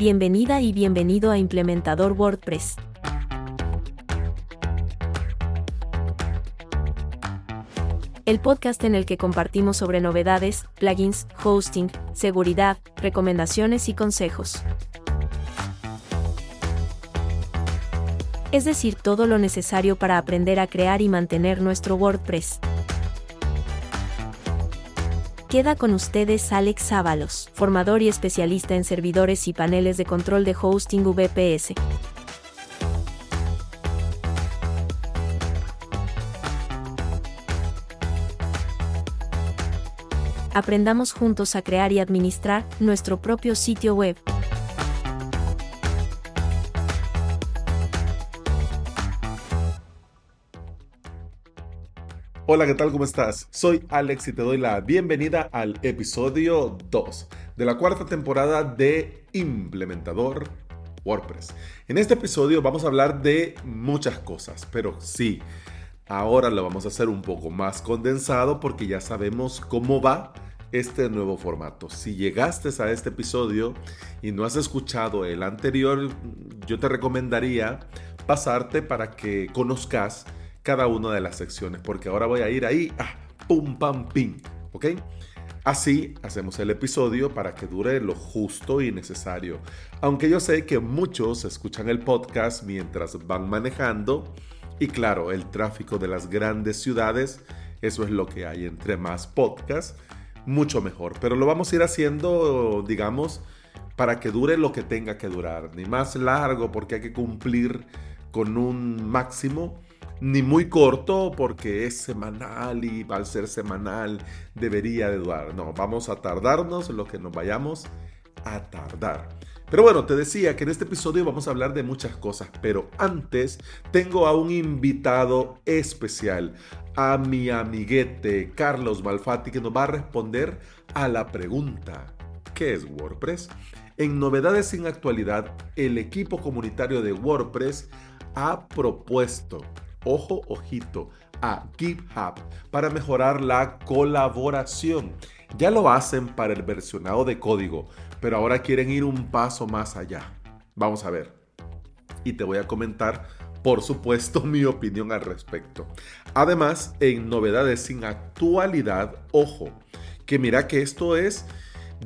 Bienvenida y bienvenido a Implementador WordPress. El podcast en el que compartimos sobre novedades, plugins, hosting, seguridad, recomendaciones y consejos. Es decir, todo lo necesario para aprender a crear y mantener nuestro WordPress. Queda con ustedes Alex Ábalos, formador y especialista en servidores y paneles de control de hosting VPS. Aprendamos juntos a crear y administrar nuestro propio sitio web. Hola, ¿qué tal? ¿Cómo estás? Soy Alex y te doy la bienvenida al episodio 2 de la cuarta temporada de Implementador WordPress. En este episodio vamos a hablar de muchas cosas, pero sí, ahora lo vamos a hacer un poco más condensado porque ya sabemos cómo va este nuevo formato. Si llegaste a este episodio y no has escuchado el anterior, yo te recomendaría pasarte para que conozcas cada una de las secciones, porque ahora voy a ir ahí, ah, pum, pam, pim, ¿ok? Así hacemos el episodio para que dure lo justo y necesario. Aunque yo sé que muchos escuchan el podcast mientras van manejando y claro, el tráfico de las grandes ciudades, eso es lo que hay. Entre más podcasts, mucho mejor. Pero lo vamos a ir haciendo, digamos, para que dure lo que tenga que durar. Ni más largo porque hay que cumplir con un máximo ni muy corto porque es semanal y al ser semanal debería de durar. No, vamos a tardarnos lo que nos vayamos a tardar. Pero bueno, te decía que en este episodio vamos a hablar de muchas cosas, pero antes tengo a un invitado especial, a mi amiguete Carlos Malfatti, que nos va a responder a la pregunta, ¿qué es WordPress? En Novedades sin Actualidad, el equipo comunitario de WordPress ha propuesto ojo, ojito, a GitHub para mejorar la colaboración. Ya lo hacen para el versionado de código, pero ahora quieren ir un paso más allá. Vamos a ver. Y te voy a comentar, por supuesto, mi opinión al respecto. Además, en novedades sin actualidad, ojo, que mira que esto es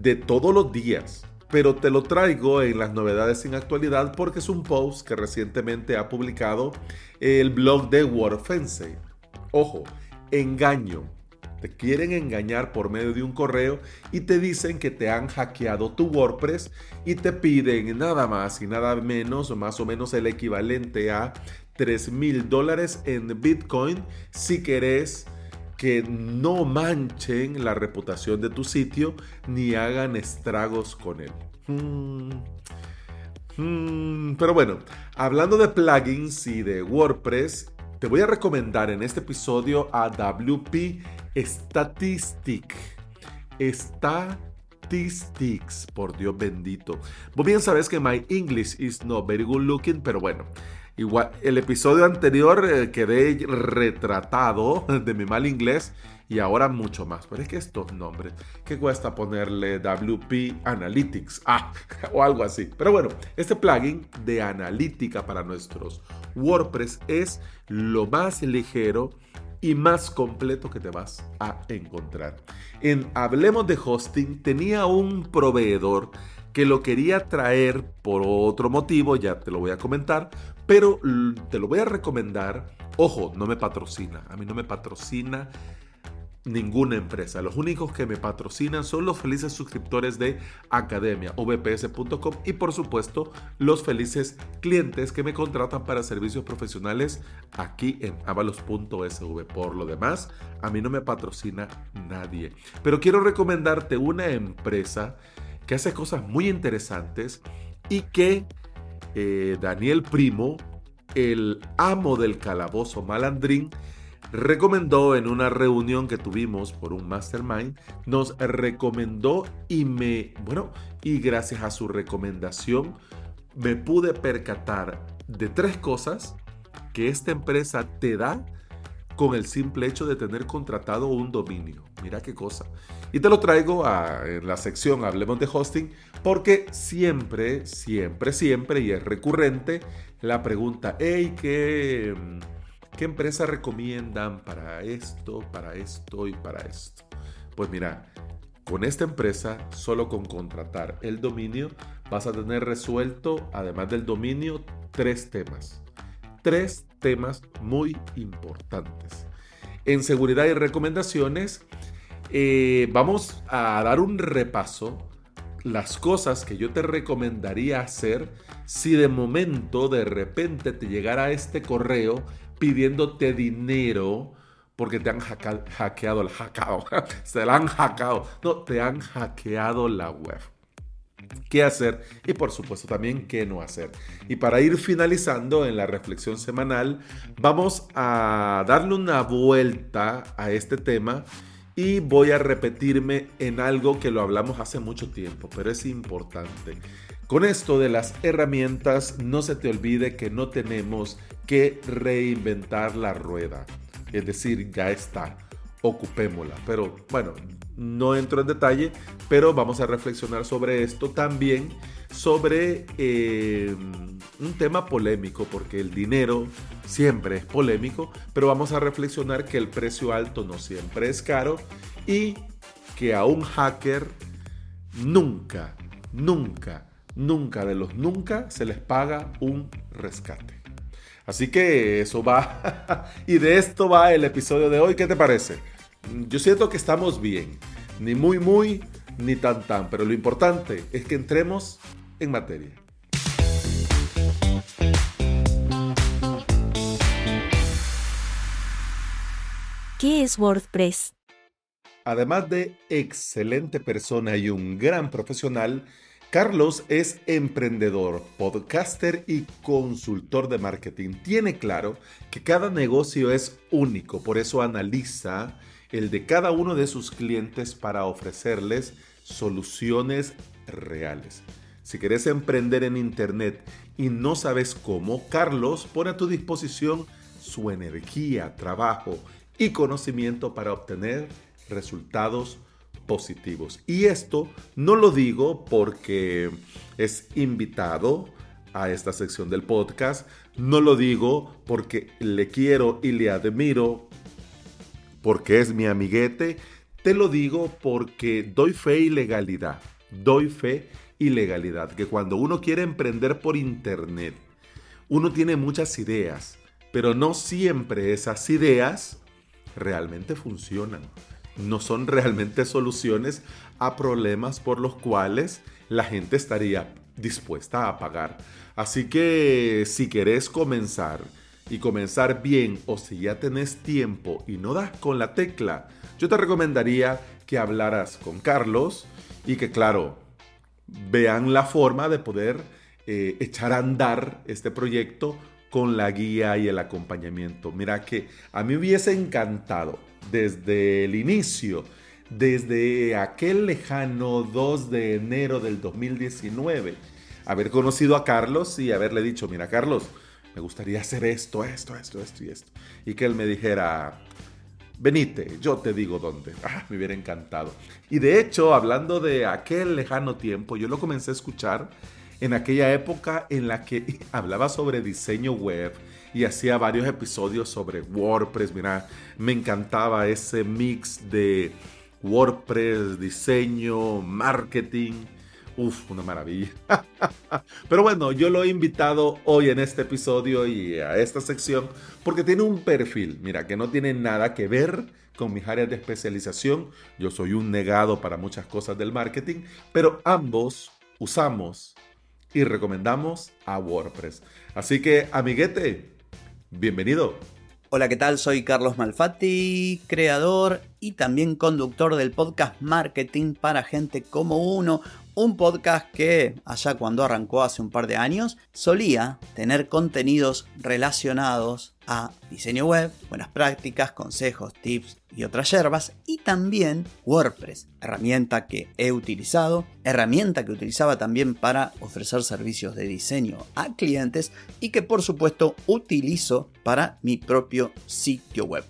de todos los días pero te lo traigo en las novedades sin actualidad porque es un post que recientemente ha publicado el blog de WordFence. Ojo, engaño. Te quieren engañar por medio de un correo y te dicen que te han hackeado tu WordPress y te piden nada más y nada menos, más o menos el equivalente a 3 mil dólares en Bitcoin si querés que no manchen la reputación de tu sitio ni hagan estragos con él. Hmm. Hmm. Pero bueno, hablando de plugins y de WordPress, te voy a recomendar en este episodio a WP Statistic. Statistics, por Dios bendito. Vos bien sabes que my English is not very good looking, pero bueno, Igual, el episodio anterior eh, quedé retratado de mi mal inglés y ahora mucho más. Pero es que estos nombres, ¿qué cuesta ponerle WP Analytics? Ah, o algo así. Pero bueno, este plugin de analítica para nuestros WordPress es lo más ligero y más completo que te vas a encontrar. En Hablemos de Hosting tenía un proveedor que lo quería traer por otro motivo, ya te lo voy a comentar, pero te lo voy a recomendar. Ojo, no me patrocina. A mí no me patrocina ninguna empresa. Los únicos que me patrocinan son los felices suscriptores de Academia, vps.com y por supuesto los felices clientes que me contratan para servicios profesionales aquí en avalos.sv. Por lo demás, a mí no me patrocina nadie. Pero quiero recomendarte una empresa que hace cosas muy interesantes y que eh, Daniel Primo, el amo del calabozo malandrín, recomendó en una reunión que tuvimos por un mastermind, nos recomendó y me, bueno, y gracias a su recomendación me pude percatar de tres cosas que esta empresa te da con el simple hecho de tener contratado un dominio. Mira qué cosa. Y te lo traigo en la sección Hablemos de Hosting porque siempre, siempre, siempre, y es recurrente la pregunta, hey, ¿qué, ¿qué empresa recomiendan para esto, para esto y para esto? Pues mira, con esta empresa, solo con contratar el dominio, vas a tener resuelto, además del dominio, tres temas. Tres temas muy importantes. En seguridad y recomendaciones, eh, vamos a dar un repaso las cosas que yo te recomendaría hacer si de momento, de repente te llegara este correo pidiéndote dinero porque te han hackeado, el hackeado, se la han hackeado, no, te han hackeado la web. ¿Qué hacer? Y por supuesto también qué no hacer. Y para ir finalizando en la reflexión semanal, vamos a darle una vuelta a este tema y voy a repetirme en algo que lo hablamos hace mucho tiempo, pero es importante. Con esto de las herramientas, no se te olvide que no tenemos que reinventar la rueda. Es decir, ya está, ocupémosla. Pero bueno, no entro en detalle, pero vamos a reflexionar sobre esto también, sobre eh, un tema polémico, porque el dinero siempre es polémico, pero vamos a reflexionar que el precio alto no siempre es caro y que a un hacker nunca, nunca, nunca de los nunca se les paga un rescate. Así que eso va. y de esto va el episodio de hoy. ¿Qué te parece? Yo siento que estamos bien. Ni muy, muy, ni tan, tan. Pero lo importante es que entremos en materia. ¿Qué es WordPress? Además de excelente persona y un gran profesional, Carlos es emprendedor, podcaster y consultor de marketing. Tiene claro que cada negocio es único, por eso analiza el de cada uno de sus clientes para ofrecerles soluciones reales. Si quieres emprender en Internet y no sabes cómo, Carlos pone a tu disposición su energía, trabajo y conocimiento para obtener resultados positivos. Y esto no lo digo porque es invitado a esta sección del podcast, no lo digo porque le quiero y le admiro, porque es mi amiguete, te lo digo porque doy fe y legalidad, doy fe y legalidad, que cuando uno quiere emprender por internet, uno tiene muchas ideas, pero no siempre esas ideas realmente funcionan no son realmente soluciones a problemas por los cuales la gente estaría dispuesta a pagar. Así que si querés comenzar y comenzar bien o si ya tenés tiempo y no das con la tecla, yo te recomendaría que hablaras con Carlos y que claro, vean la forma de poder eh, echar a andar este proyecto con la guía y el acompañamiento. Mira que a mí hubiese encantado desde el inicio, desde aquel lejano 2 de enero del 2019, haber conocido a Carlos y haberle dicho, mira Carlos, me gustaría hacer esto, esto, esto, esto y esto. Y que él me dijera, venite, yo te digo dónde. Ah, me hubiera encantado. Y de hecho, hablando de aquel lejano tiempo, yo lo comencé a escuchar en aquella época en la que hablaba sobre diseño web y hacía varios episodios sobre WordPress. Mira, me encantaba ese mix de WordPress, diseño, marketing. Uf, una maravilla. Pero bueno, yo lo he invitado hoy en este episodio y a esta sección porque tiene un perfil, mira, que no tiene nada que ver con mis áreas de especialización. Yo soy un negado para muchas cosas del marketing, pero ambos usamos y recomendamos a WordPress. Así que, amiguete, bienvenido. Hola, ¿qué tal? Soy Carlos Malfatti, creador y también conductor del podcast Marketing para gente como uno, un podcast que allá cuando arrancó hace un par de años solía tener contenidos relacionados a diseño web, buenas prácticas, consejos, tips y otras yerbas, y también WordPress, herramienta que he utilizado, herramienta que utilizaba también para ofrecer servicios de diseño a clientes y que por supuesto utilizo para mi propio sitio web.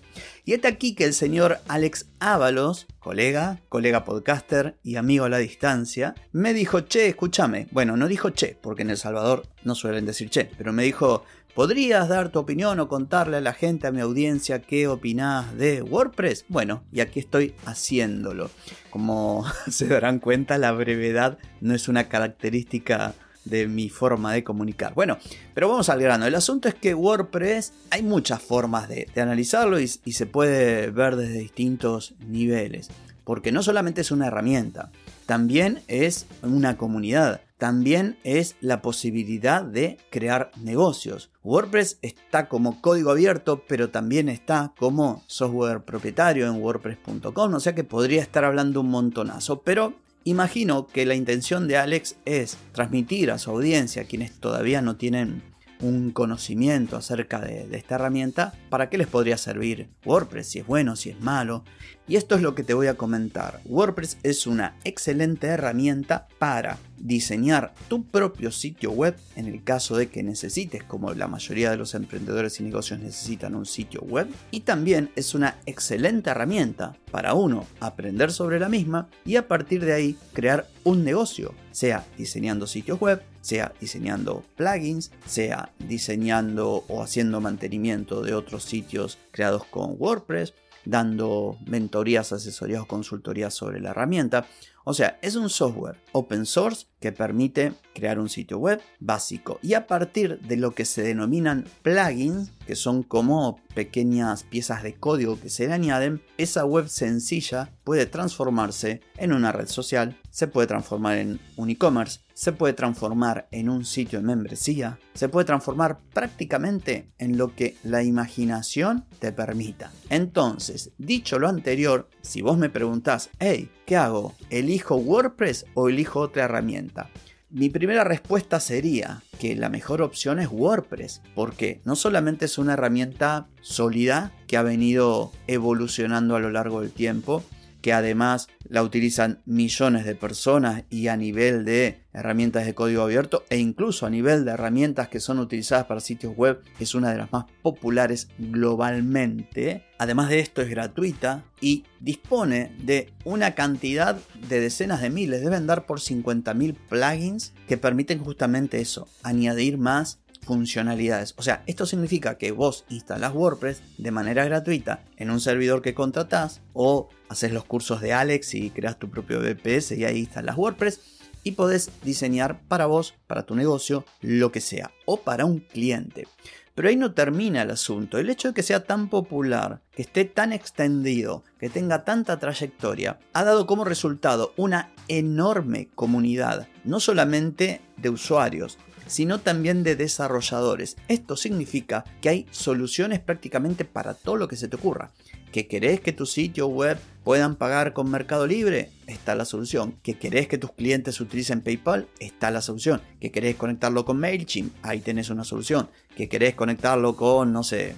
Y está aquí que el señor Alex Ábalos, colega, colega podcaster y amigo a la distancia, me dijo, che, escúchame. Bueno, no dijo che, porque en El Salvador no suelen decir che, pero me dijo, ¿Podrías dar tu opinión o contarle a la gente, a mi audiencia, qué opinás de WordPress? Bueno, y aquí estoy haciéndolo. Como se darán cuenta, la brevedad no es una característica de mi forma de comunicar. Bueno, pero vamos al grano. El asunto es que WordPress hay muchas formas de, analizarlo y se puede ver desde distintos niveles. Porque no solamente es una herramienta, también es una comunidad también es la posibilidad de crear negocios. WordPress está como código abierto, pero también está como software propietario en wordpress.com, o sea que podría estar hablando un montonazo, pero imagino que la intención de Alex es transmitir a su audiencia, quienes todavía no tienen un conocimiento acerca de, esta herramienta, ¿para qué les podría servir WordPress? Si es bueno, si es malo. Y esto es lo que te voy a comentar. WordPress es una excelente herramienta para diseñar tu propio sitio web en el caso de que necesites, como la mayoría de los emprendedores y negocios necesitan un sitio web. Y también es una excelente herramienta para uno aprender sobre la misma y a partir de ahí crear un negocio, sea diseñando sitios web, sea diseñando plugins, sea diseñando o haciendo mantenimiento de otros sitios creados con WordPress, dando mentorías, asesorías o consultorías sobre la herramienta. O sea, es un software open source que permite crear un sitio web básico y a partir de lo que se denominan plugins, que son como pequeñas piezas de código que se le añaden, esa web sencilla puede transformarse en una red social, se puede transformar en un e-commerce, se puede transformar en un sitio de membresía, se puede transformar prácticamente en lo que la imaginación te permita. Entonces, dicho lo anterior, si vos me preguntás, hey, ¿qué hago? ¿Elijo WordPress o elijo otra herramienta? Mi primera respuesta sería que la mejor opción es WordPress, porque no solamente es una herramienta sólida que ha venido evolucionando a lo largo del tiempo, que además la utilizan millones de personas y a nivel de herramientas de código abierto e incluso a nivel de herramientas que son utilizadas para sitios web es una de las más populares globalmente. Además de esto es gratuita y dispone de una cantidad de decenas de miles, deben dar por 50.000 plugins que permiten justamente eso, añadir más funcionalidades. O sea, esto significa que vos instalás WordPress de manera gratuita en un servidor que contratás o haces los cursos de Alex y creas tu propio VPS y ahí instalas WordPress y podés diseñar para vos, para tu negocio, lo que sea o para un cliente. Pero ahí no termina el asunto. El hecho de que sea tan popular, que esté tan extendido, que tenga tanta trayectoria, ha dado como resultado una enorme comunidad, no solamente de usuarios, sino también de desarrolladores. Esto significa que hay soluciones prácticamente para todo lo que se te ocurra. ¿Que querés que tu sitio web puedan pagar con Mercado Libre? Está la solución. ¿Que querés que tus clientes utilicen PayPal? Está la solución. ¿Que querés conectarlo con MailChimp? Ahí tenés una solución. ¿Que querés conectarlo con, no sé,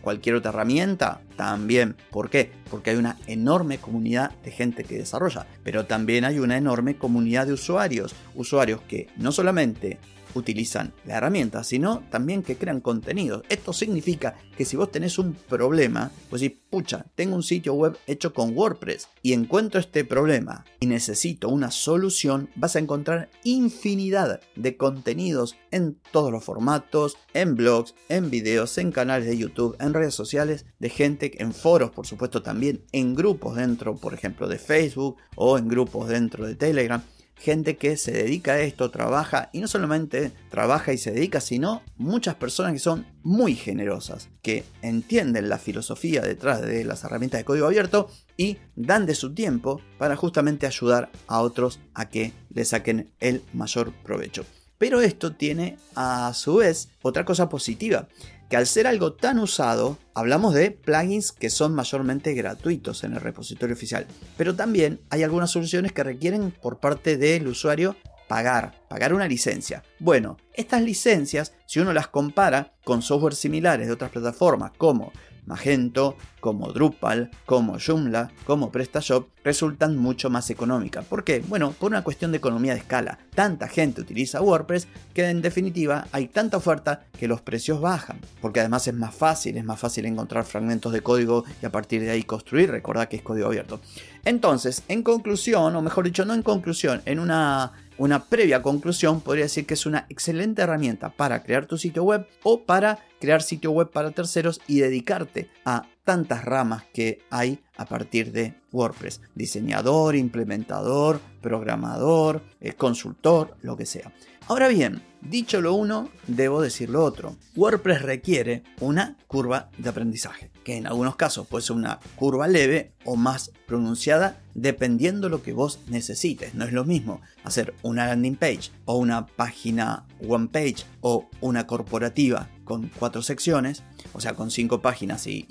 cualquier otra herramienta? También. ¿Por qué? Porque hay una enorme comunidad de gente que desarrolla, pero también hay una enorme comunidad de usuarios. Usuarios que no solamente utilizan la herramienta, sino también que crean contenidos. Esto significa que si vos tenés un problema, pues si, pucha, tengo un sitio web hecho con WordPress y encuentro este problema y necesito una solución, vas a encontrar infinidad de contenidos en todos los formatos, en blogs, en videos, en canales de YouTube, en redes sociales, de gente, en foros, por supuesto también, en grupos dentro, por ejemplo, de Facebook o en grupos dentro de Telegram gente que se dedica a esto, trabaja y no solamente trabaja y se dedica, sino muchas personas que son muy generosas, que entienden la filosofía detrás de las herramientas de código abierto y dan de su tiempo para justamente ayudar a otros a que le saquen el mayor provecho. Pero esto tiene a su vez otra cosa positiva, que al ser algo tan usado, hablamos de plugins que son mayormente gratuitos en el repositorio oficial, pero también hay algunas soluciones que requieren por parte del usuario pagar, pagar una licencia. Bueno, estas licencias, si uno las compara con software similares de otras plataformas como Magento, como Drupal, como Joomla, como PrestaShop, resultan mucho más económicas. ¿Por qué? Bueno, por una cuestión de economía de escala. Tanta gente utiliza WordPress que en definitiva hay tanta oferta que los precios bajan. Porque además es más fácil, es más fácil encontrar fragmentos de código y a partir de ahí construir. Recordad que es código abierto. Entonces, en conclusión, o mejor dicho, no en conclusión, en una una previa conclusión podría decir que es una excelente herramienta para crear tu sitio web o para crear sitio web para terceros y dedicarte a tantas ramas que hay a partir de WordPress. Diseñador, implementador, programador, eh, consultor, lo que sea. Ahora bien, dicho lo uno, debo decir lo otro. WordPress requiere una curva de aprendizaje, que en algunos casos puede ser una curva leve o más pronunciada dependiendo lo que vos necesites. No es lo mismo hacer una landing page o una página one page o una corporativa con cuatro secciones, o sea, con cinco páginas y,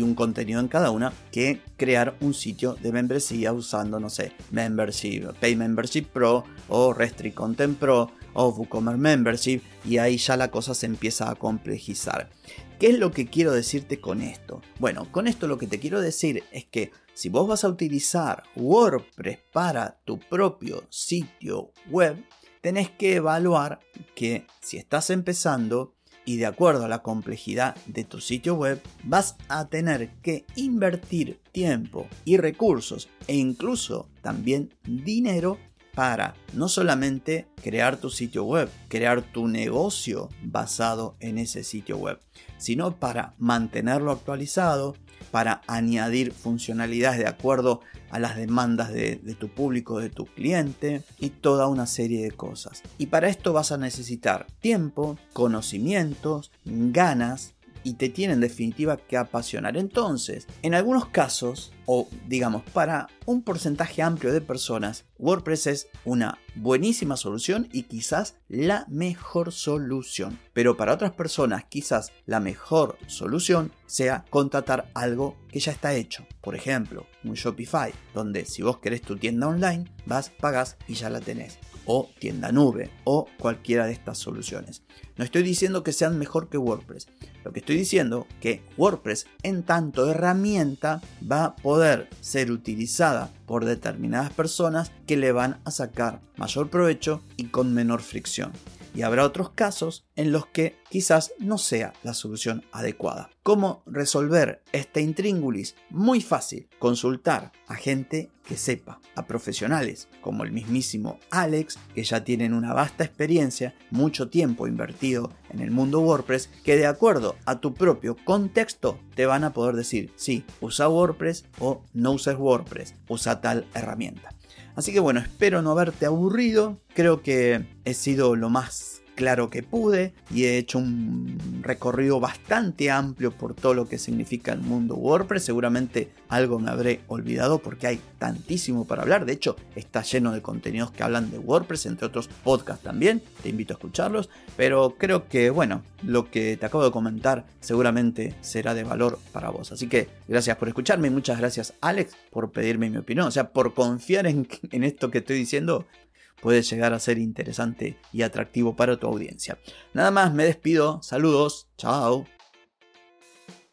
un contenido en cada una, que crear un sitio de membresía usando, no sé, Membership, Pay Membership Pro o Restrict Content Pro o WooCommerce Membership y ahí ya la cosa se empieza a complejizar. ¿Qué es lo que quiero decirte con esto? Bueno, con esto lo que te quiero decir es que si vos vas a utilizar WordPress para tu propio sitio web, tenés que evaluar que si estás empezando y de acuerdo a la complejidad de tu sitio web, vas a tener que invertir tiempo y recursos e incluso también dinero para no solamente crear tu sitio web, crear tu negocio basado en ese sitio web, sino para mantenerlo actualizado, para añadir funcionalidades de acuerdo a las demandas de, tu público, de tu cliente y toda una serie de cosas. Y para esto vas a necesitar tiempo, conocimientos, ganas y te tiene en definitiva que apasionar. Entonces, en algunos casos, o digamos para un porcentaje amplio de personas, WordPress es una buenísima solución y quizás la mejor solución. Pero para otras personas quizás la mejor solución sea contratar algo que ya está hecho. Por ejemplo, un Shopify, donde si vos querés tu tienda online, vas, pagas y ya la tenés o tienda nube o cualquiera de estas soluciones. No estoy diciendo que sean mejor que WordPress. Lo que estoy diciendo que WordPress en tanto herramienta va a poder ser utilizada por determinadas personas que le van a sacar mayor provecho y con menor fricción y habrá otros casos en los que quizás no sea la solución adecuada. ¿Cómo resolver este intríngulis? Muy fácil, consultar a gente que sepa, a profesionales como el mismísimo Alex, que ya tienen una vasta experiencia, mucho tiempo invertido en el mundo WordPress, que de acuerdo a tu propio contexto te van a poder decir, sí, usa WordPress o no uses WordPress, usa tal herramienta. Así que bueno, espero no haberte aburrido. Creo que he sido lo más claro que pude y he hecho un recorrido bastante amplio por todo lo que significa el mundo WordPress. Seguramente algo me habré olvidado porque hay tantísimo para hablar. De hecho, está lleno de contenidos que hablan de WordPress, entre otros podcasts también. Te invito a escucharlos. Pero creo que, bueno, lo que te acabo de comentar seguramente será de valor para vos. Así que gracias por escucharme y muchas gracias Alex por pedirme mi opinión. O sea, por confiar en, en esto que estoy diciendo puede llegar a ser interesante y atractivo para tu audiencia. Nada más, me despido, saludos, chao.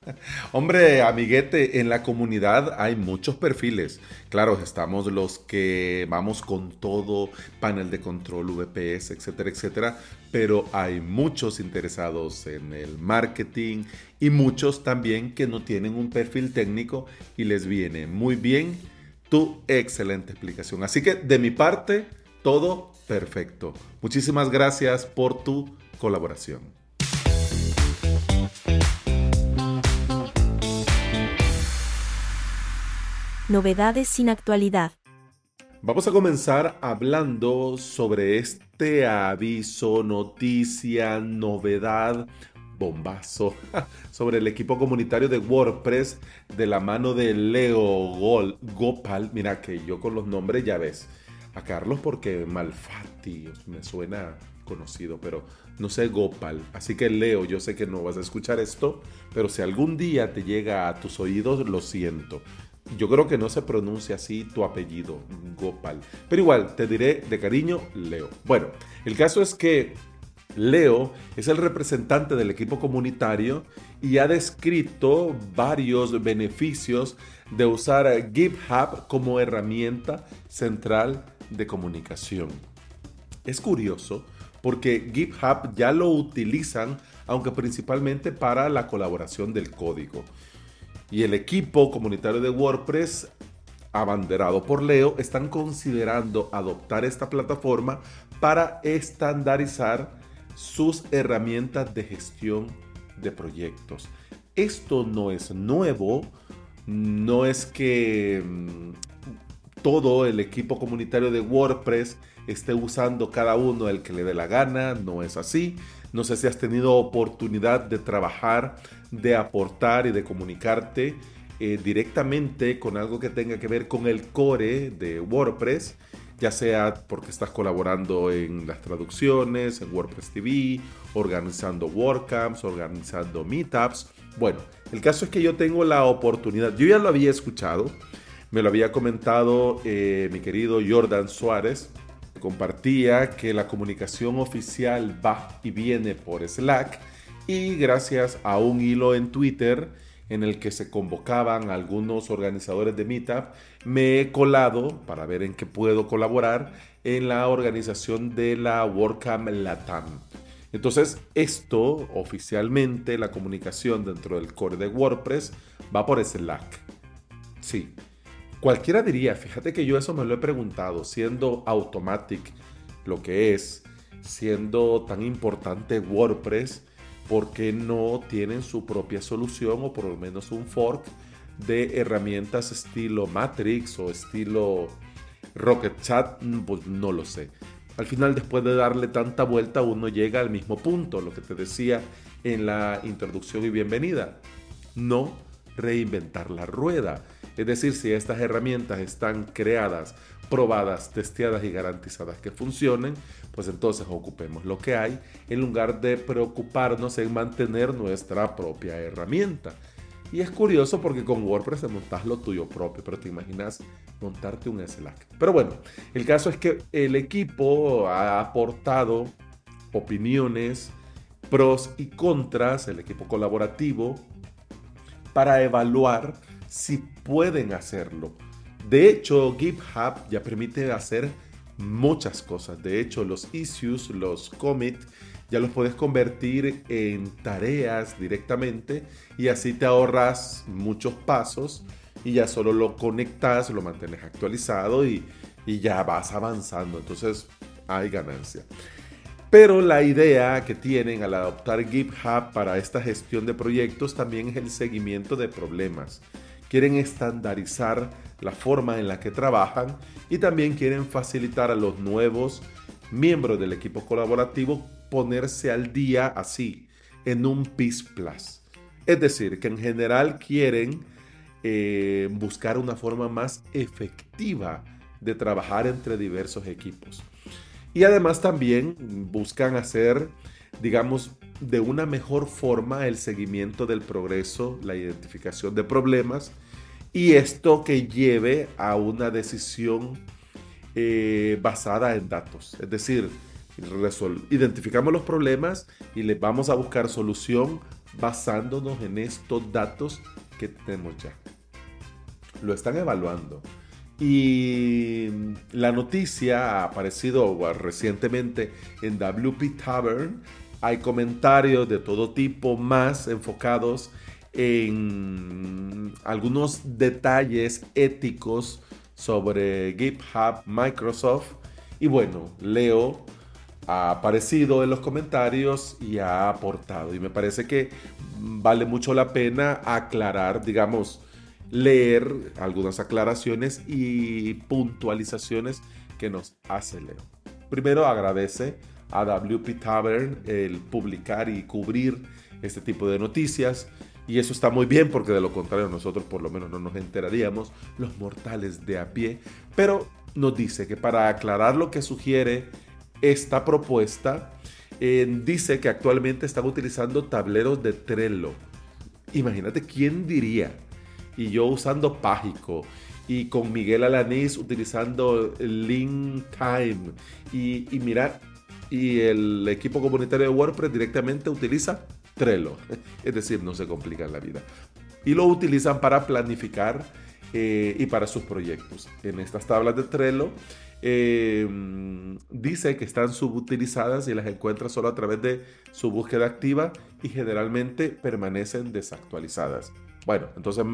Hombre, amiguete, en la comunidad hay muchos perfiles. Claro, estamos los que vamos con todo, panel de control, VPS, etcétera, etcétera. Pero hay muchos interesados en el marketing y muchos también que no tienen un perfil técnico y les viene muy bien tu excelente explicación. Así que de mi parte, todo perfecto. Muchísimas gracias por tu colaboración. Novedades sin actualidad. Vamos a comenzar hablando sobre este aviso, noticia, novedad, bombazo sobre el equipo comunitario de WordPress de la mano de Leo Gopal. Mira que yo con los nombres ya ves a Carlos porque Malfatti me suena conocido, pero no sé Gopal. Así que Leo, yo sé que no vas a escuchar esto, pero si algún día te llega a tus oídos, lo siento. Yo creo que no se pronuncia así tu apellido, Gopal. Pero igual, te diré de cariño, Leo. Bueno, el caso es que Leo es el representante del equipo comunitario y ha descrito varios beneficios de usar GitHub como herramienta central de comunicación. Es curioso porque GitHub ya lo utilizan, aunque principalmente para la colaboración del código. Y el equipo comunitario de WordPress, abanderado por Leo, están considerando adoptar esta plataforma para estandarizar sus herramientas de gestión de proyectos. Esto no es nuevo, no es que mm, todo el equipo comunitario de WordPress esté usando cada uno el que le dé la gana, no es así. No sé si has tenido oportunidad de trabajar, de aportar y de comunicarte eh, directamente con algo que tenga que ver con el core de WordPress ya sea porque estás colaborando en las traducciones, en WordPress TV, organizando WordCamps, organizando meetups. Bueno, el caso es que yo tengo la oportunidad, yo ya lo había escuchado, me lo había comentado eh, mi querido Jordan Suárez, compartía que la comunicación oficial va y viene por Slack y gracias a un hilo en Twitter, en el que se convocaban algunos organizadores de Meetup, me he colado para ver en qué puedo colaborar en la organización de la WordCamp Latam. Entonces, esto oficialmente, la comunicación dentro del core de WordPress, va por Slack. Sí. Cualquiera diría, fíjate que yo eso me lo he preguntado, siendo Automatic lo que es, siendo tan importante WordPress, ¿por qué no tienen su propia solución o por lo menos un fork de herramientas estilo Matrix o estilo Rocket Chat? Mm, pues no lo sé. Al final, después de darle tanta vuelta, uno llega al mismo punto, lo que te decía en la introducción y bienvenida. No reinventar la rueda. Es decir, si estas herramientas están creadas, probadas, testeadas y garantizadas que funcionen, pues entonces ocupemos lo que hay en lugar de preocuparnos en mantener nuestra propia herramienta. Y es curioso porque con WordPress te montas lo tuyo propio, pero te imaginas montarte un Slack. Pero bueno, el caso es que el equipo ha aportado opiniones, pros y contras, el equipo colaborativo, para evaluar si pueden hacerlo. De hecho, GitHub ya permite hacer muchas cosas. De hecho, los issues, los commits, ya los puedes convertir en tareas directamente y así te ahorras muchos pasos y ya solo lo conectas, lo mantienes actualizado y, y ya vas avanzando. Entonces hay ganancia. Pero la idea que tienen al adoptar GitHub para esta gestión de proyectos también es el seguimiento de problemas. Quieren estandarizar la forma en la que trabajan y también quieren facilitar a los nuevos miembros del equipo colaborativo ponerse al día así, en un PIS Plus. Es decir, que en general quieren eh, buscar una forma más efectiva de trabajar entre diversos equipos. Y además también buscan hacer, digamos, de una mejor forma el seguimiento del progreso, la identificación de problemas y esto que lleve a una decisión eh, basada en datos. Es decir, identificamos los problemas y les vamos a buscar solución basándonos en estos datos que tenemos ya. Lo están evaluando. Y la noticia ha aparecido recientemente en WP Tavern. Hay comentarios de todo tipo más enfocados en algunos detalles éticos sobre GitHub, Microsoft. Y bueno, Leo ha aparecido en los comentarios y ha aportado. Y me parece que vale mucho la pena aclarar, digamos, leer algunas aclaraciones y puntualizaciones que nos hace Leo. Primero agradece a WP Tavern el publicar y cubrir este tipo de noticias. Y eso está muy bien porque de lo contrario nosotros por lo menos no nos enteraríamos, los mortales de a pie. Pero nos dice que para aclarar lo que sugiere esta propuesta, eh, dice que actualmente están utilizando tableros de Trello. Imagínate quién diría y yo usando Págico y con Miguel Alanís utilizando Link Time y, y mira, y el equipo comunitario de WordPress directamente utiliza Trello, es decir, no se complican la vida. Y lo utilizan para planificar eh, y para sus proyectos. En estas tablas de Trello eh, dice que están subutilizadas y las encuentra solo a través de su búsqueda activa y generalmente permanecen desactualizadas. Bueno, entonces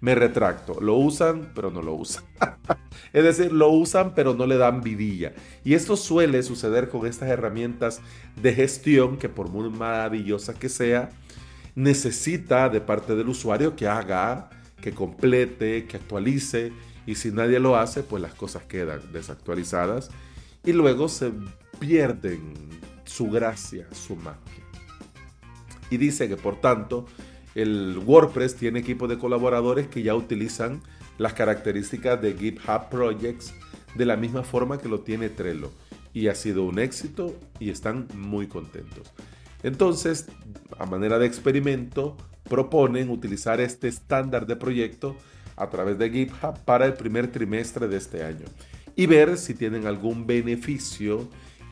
me retracto. Lo usan, pero no lo usan. es decir, lo usan, pero no le dan vidilla. Y esto suele suceder con estas herramientas de gestión que por muy maravillosa que sea, necesita de parte del usuario que haga, que complete, que actualice. Y si nadie lo hace, pues las cosas quedan desactualizadas y luego se pierden su gracia, su magia. Y dice que por tanto, el WordPress tiene equipo de colaboradores que ya utilizan las características de GitHub Projects de la misma forma que lo tiene Trello. Y ha sido un éxito y están muy contentos. Entonces, a manera de experimento, proponen utilizar este estándar de proyecto a través de GitHub para el primer trimestre de este año y ver si tienen algún beneficio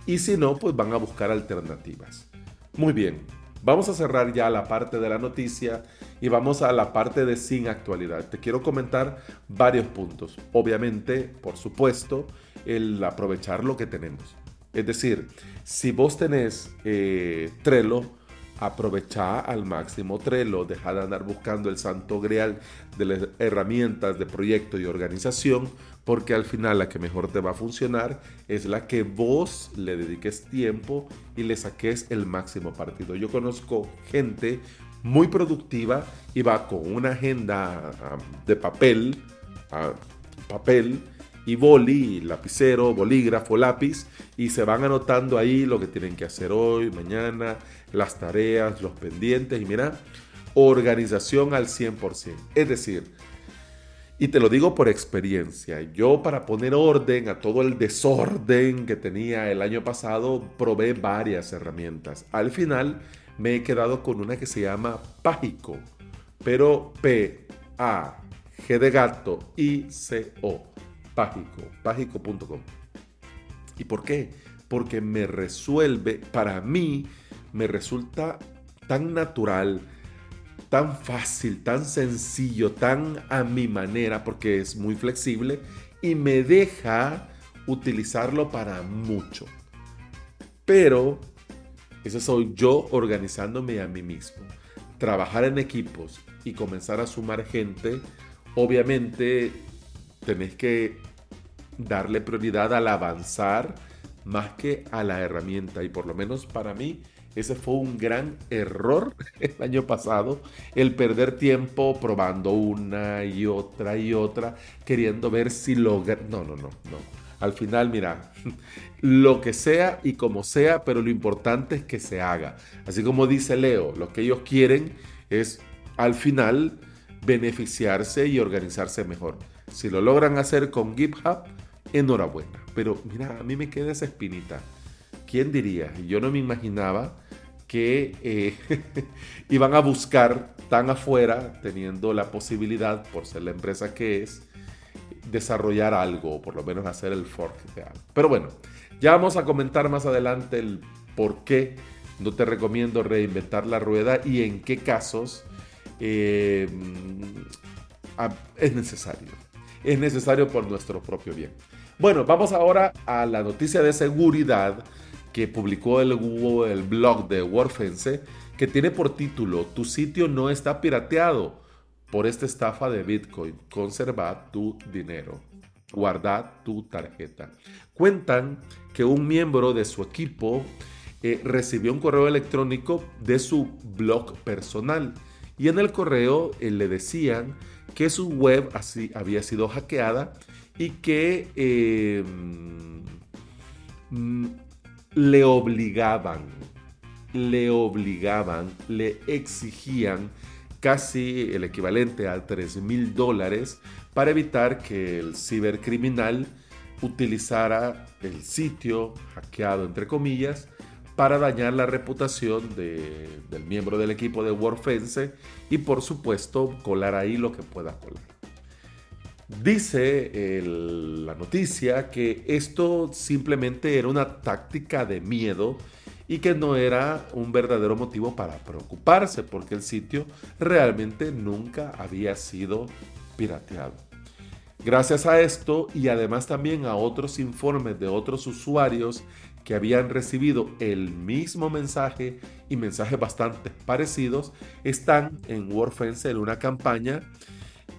y si no, pues van a buscar alternativas. Muy bien, Vamos a cerrar ya la parte de la noticia y vamos a la parte de sin actualidad. Te quiero comentar varios puntos. Obviamente, por supuesto, el aprovechar lo que tenemos. Es decir, si vos tenés eh, Trello, aprovecha al máximo Trello, deja de andar buscando el santo grial de las herramientas de proyecto y organización, porque al final la que mejor te va a funcionar es la que vos le dediques tiempo y le saques el máximo partido. Yo conozco gente muy productiva y va con una agenda ah, de papel, ah, papel y boli, lapicero, bolígrafo, lápiz, y se van anotando ahí lo que tienen que hacer hoy, mañana, las tareas, los pendientes, y mira, organización al 100%. Es decir, y te lo digo por experiencia, yo para poner orden a todo el desorden que tenía el año pasado, probé varias herramientas. Al final me he quedado con una que se llama Págico, pero P, A, G de gato, I, C, O. Págico, págico.com. ¿Y por qué? Porque me resuelve, para mí, me resulta tan natural, tan fácil, tan sencillo, tan a mi manera, porque es muy flexible y me deja utilizarlo para mucho. Pero ese soy yo organizándome a mí mismo. Trabajar en equipos y comenzar a sumar gente, obviamente tenés que darle prioridad al avanzar más que a la herramienta. Y por lo menos para mí, ese fue un gran error el año pasado, el perder tiempo probando una y otra y otra, queriendo ver si logra... No, no, no, no. Al final, mira, lo que sea y como sea, pero lo importante es que se haga. Así como dice Leo, lo que ellos quieren es al final beneficiarse y organizarse mejor. Si lo logran hacer con GitHub, enhorabuena. Pero mira, a mí me queda esa espinita. ¿Quién diría? Yo no me imaginaba que eh, iban a buscar tan afuera, teniendo la posibilidad, por ser la empresa que es, desarrollar algo, o por lo menos hacer el fork de algo. Pero bueno, ya vamos a comentar más adelante el por qué no te recomiendo reinventar la rueda y en qué casos eh, es necesario. Es necesario por nuestro propio bien. Bueno, vamos ahora a la noticia de seguridad que publicó el, blog de WordFence, que tiene por título Tu sitio no está pirateado por esta estafa de Bitcoin. Conserva tu dinero. Guarda tu tarjeta. Cuentan que un miembro de su equipo eh, recibió un correo electrónico de su blog personal y en el correo eh, le decían que su web así había sido hackeada y que em, mm, le obligaban, le obligaban, le exigían casi el equivalente a 3 mil dólares para evitar que el cibercriminal utilizara el sitio hackeado, entre comillas, para dañar la reputación del miembro del equipo de WordFence y por supuesto colar ahí lo que pueda colar. Dice la noticia que esto simplemente era una táctica de miedo y que no era un verdadero motivo para preocuparse porque el sitio realmente nunca había sido pirateado. Gracias a esto y además también a otros informes de otros usuarios que habían recibido el mismo mensaje y mensajes bastante parecidos, están en WordFence en una campaña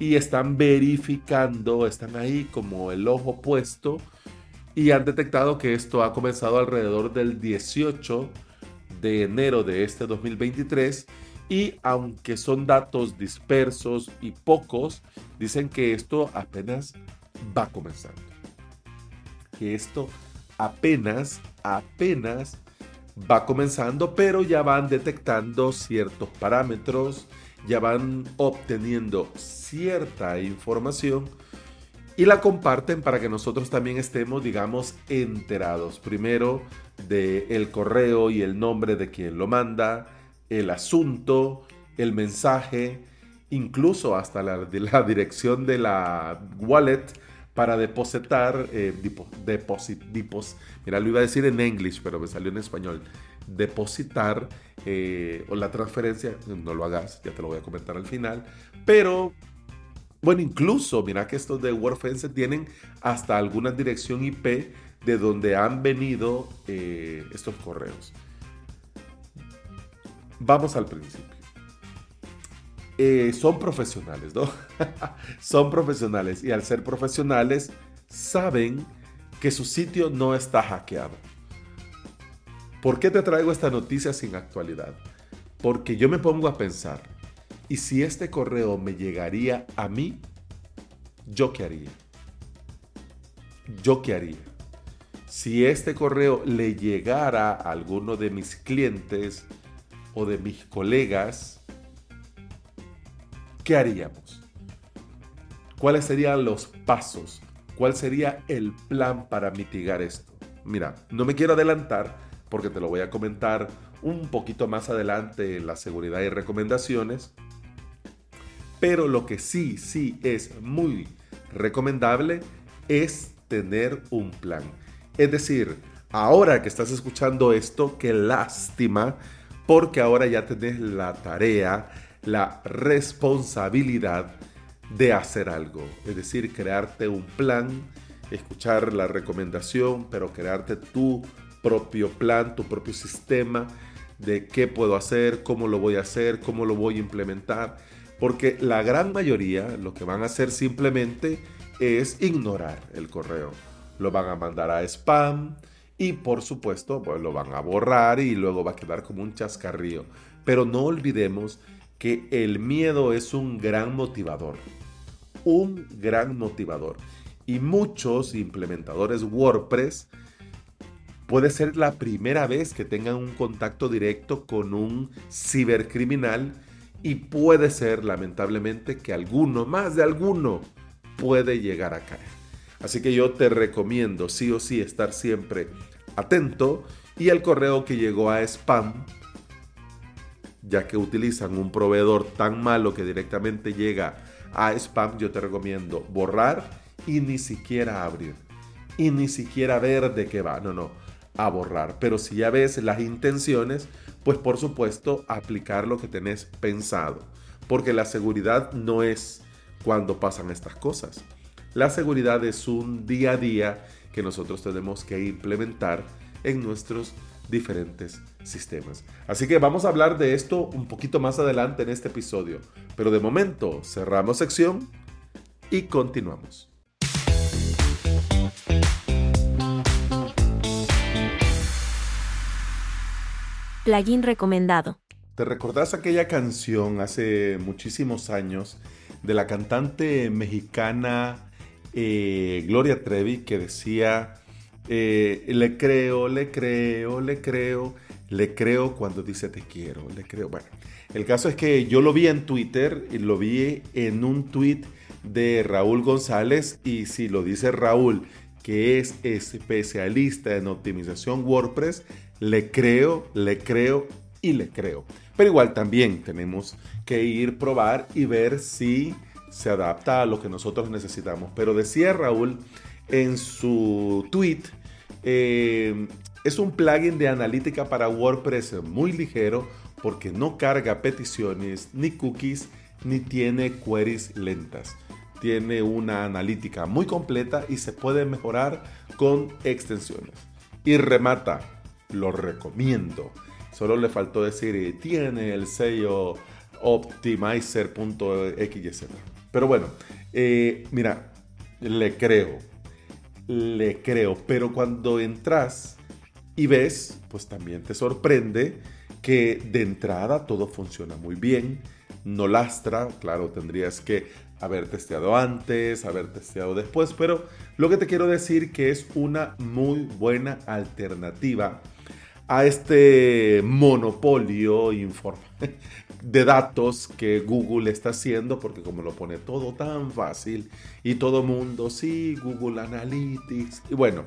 y están verificando, están ahí como el ojo puesto y han detectado que esto ha comenzado alrededor del 18 de enero de este 2023 y aunque son datos dispersos y pocos, dicen que esto apenas va comenzando. Que esto apenas, apenas va comenzando, pero ya van detectando ciertos parámetros, ya van obteniendo cierta información y la comparten para que nosotros también estemos, digamos, enterados. Primero del el correo y el nombre de quien lo manda, el asunto, el mensaje, incluso hasta la, la dirección de la wallet para depositar, eh, deposit, mira, lo iba a decir en inglés, pero me salió en español, depositar eh, o la transferencia, no lo hagas, ya te lo voy a comentar al final, pero bueno, incluso, mira que estos de WordFence tienen hasta alguna dirección IP de donde han venido eh, estos correos. Vamos al principio. Eh, son profesionales, ¿no? son profesionales y al ser profesionales saben que su sitio no está hackeado. ¿Por qué te traigo esta noticia sin actualidad? Porque yo me pongo a pensar, y si este correo me llegaría a mí, ¿yo qué haría? ¿Yo qué haría? Si este correo le llegara a alguno de mis clientes o de mis colegas, ¿qué haríamos? ¿Cuáles serían los pasos? ¿Cuál sería el plan para mitigar esto? Mira, no me quiero adelantar porque te lo voy a comentar un poquito más adelante en la seguridad y recomendaciones. Pero lo que sí, sí es muy recomendable es tener un plan. Es decir, ahora que estás escuchando esto, qué lástima, porque ahora ya tenés la tarea, la responsabilidad de hacer algo. Es decir, crearte un plan, escuchar la recomendación, pero crearte tu propio plan, tu propio sistema de qué puedo hacer, cómo lo voy a hacer, cómo lo voy a implementar porque la gran mayoría lo que van a hacer simplemente es ignorar el correo. Lo van a mandar a spam y por supuesto pues, lo van a borrar y luego va a quedar como un chascarrío. Pero no olvidemos que el miedo es un gran motivador. Un gran motivador. Y muchos implementadores WordPress puede ser la primera vez que tengan un contacto directo con un cibercriminal y puede ser lamentablemente que alguno, más de alguno, puede llegar a caer. Así que yo te recomiendo sí o sí estar siempre atento y el correo que llegó a spam, ya que utilizan un proveedor tan malo que directamente llega a spam, yo te recomiendo borrar y ni siquiera abrir. Y ni siquiera ver de qué va. No, no, a borrar. Pero si ya ves las intenciones, pues por supuesto aplicar lo que tenés pensado, porque la seguridad no es cuando pasan estas cosas. La seguridad es un día a día que nosotros tenemos que implementar en nuestros diferentes sistemas. Así que vamos a hablar de esto un poquito más adelante en este episodio, pero de momento cerramos sección y continuamos. Plugin recomendado. ¿Te recordás aquella canción hace muchísimos años de la cantante mexicana eh, Gloria Trevi que decía, eh, le creo, le creo, le creo, le creo cuando dice te quiero, le creo. Bueno, el caso es que yo lo vi en Twitter y lo vi en un tweet de Raúl González y si lo dice Raúl, que es especialista en optimización WordPress, le creo, le creo y le creo. Pero igual también tenemos que ir, probar y ver si se adapta a lo que nosotros necesitamos. Pero decía Raúl en su tweet, eh, es un plugin de analítica para WordPress muy ligero porque no carga peticiones ni cookies ni tiene queries lentas. Tiene una analítica muy completa y se puede mejorar con extensiones. Y remata, lo recomiendo. Solo le faltó decir, tiene el sello optimizer.xyz. Pero bueno, eh, mira, le creo, le creo, pero cuando entras y ves, pues también te sorprende que de entrada todo funciona muy bien, no lastra, claro, tendrías que haber testeado antes, haber testeado después, pero lo que te quiero decir que es una muy buena alternativa a este monopolio de datos que Google está haciendo, porque como lo pone todo tan fácil y todo mundo, sí, Google Analytics, y bueno,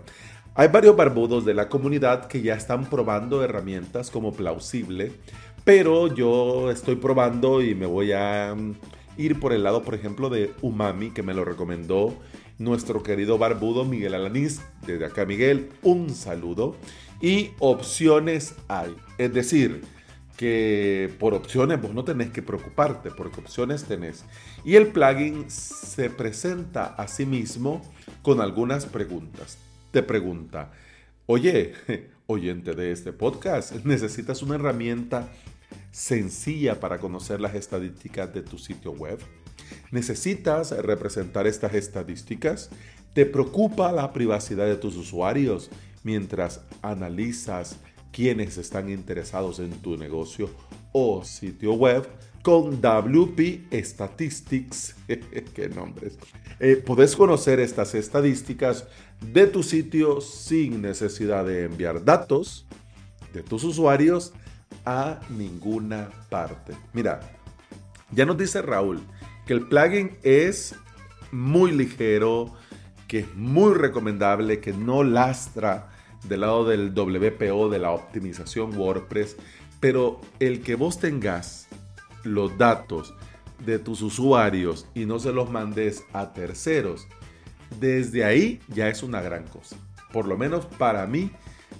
hay varios barbudos de la comunidad que ya están probando herramientas como plausible, pero yo estoy probando y me voy a mm, ir por el lado, por ejemplo, de Umami, que me lo recomendó nuestro querido barbudo Miguel Alanís. Desde acá, Miguel, un saludo. Y opciones hay. Es decir, que por opciones vos no tenés que preocuparte, porque opciones tenés. Y el plugin se presenta a sí mismo con algunas preguntas te pregunta, oye, oyente de este podcast, ¿necesitas una herramienta sencilla para conocer las estadísticas de tu sitio web? ¿Necesitas representar estas estadísticas? ¿Te preocupa la privacidad de tus usuarios mientras analizas quiénes están interesados en tu negocio o sitio web? con WP Statistics. ¿Qué nombres? Eh, podés conocer estas estadísticas de tu sitio sin necesidad de enviar datos de tus usuarios a ninguna parte. Mira, ya nos dice Raúl que el plugin es muy ligero, que es muy recomendable, que no lastra del lado del WPO, de la optimización WordPress, pero el que vos tengas los datos de tus usuarios y no se los mandes a terceros, desde ahí ya es una gran cosa. Por lo menos para mí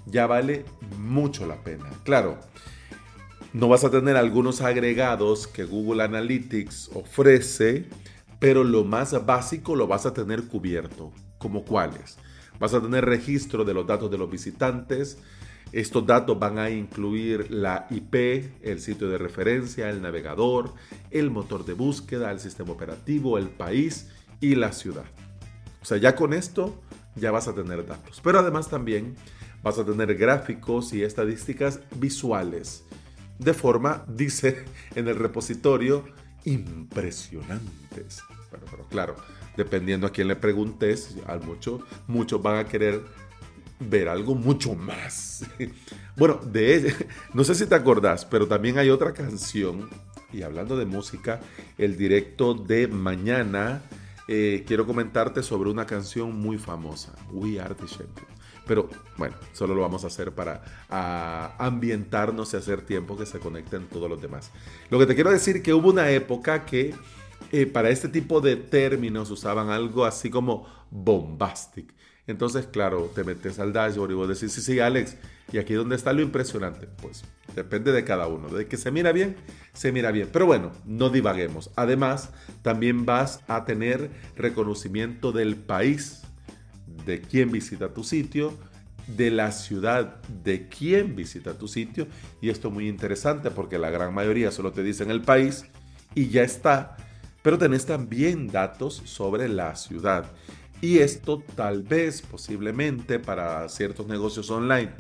ya vale mucho la pena. Claro, no vas a tener algunos agregados que Google Analytics ofrece, pero lo más básico lo vas a tener cubierto. ¿Como cuáles? Vas a tener registro de los datos de los visitantes, estos datos van a incluir la IP, el sitio de referencia, el navegador, el motor de búsqueda, el sistema operativo, el país y la ciudad. O sea, ya con esto ya vas a tener datos. Pero además también vas a tener gráficos y estadísticas visuales. De forma, dice en el repositorio, impresionantes. Bueno, pero claro, dependiendo a quién le preguntes, al mucho, muchos van a querer ver algo mucho más. bueno, de no sé si te acordás, pero también hay otra canción, y hablando de música, el directo de mañana, eh, quiero comentarte sobre una canción muy famosa, We Are the Champions. Pero bueno, solo lo vamos a hacer para ambientarnos y hacer tiempo que se conecten todos los demás. Lo que te quiero decir que hubo una época que eh, para este tipo de términos usaban algo así como bombastic. Entonces, claro, te metes al dashboard y vos decís, sí, sí, Alex, y aquí donde está lo impresionante. Pues depende de cada uno. De que se mira bien, se mira bien. Pero bueno, no divaguemos. Además, también vas a tener reconocimiento del país, de quién visita tu sitio, de la ciudad de quién visita tu sitio. Y esto es muy interesante porque la gran mayoría solo te dicen el país y ya está. Pero tenés también datos sobre la ciudad. Y esto tal vez, posiblemente, para ciertos negocios online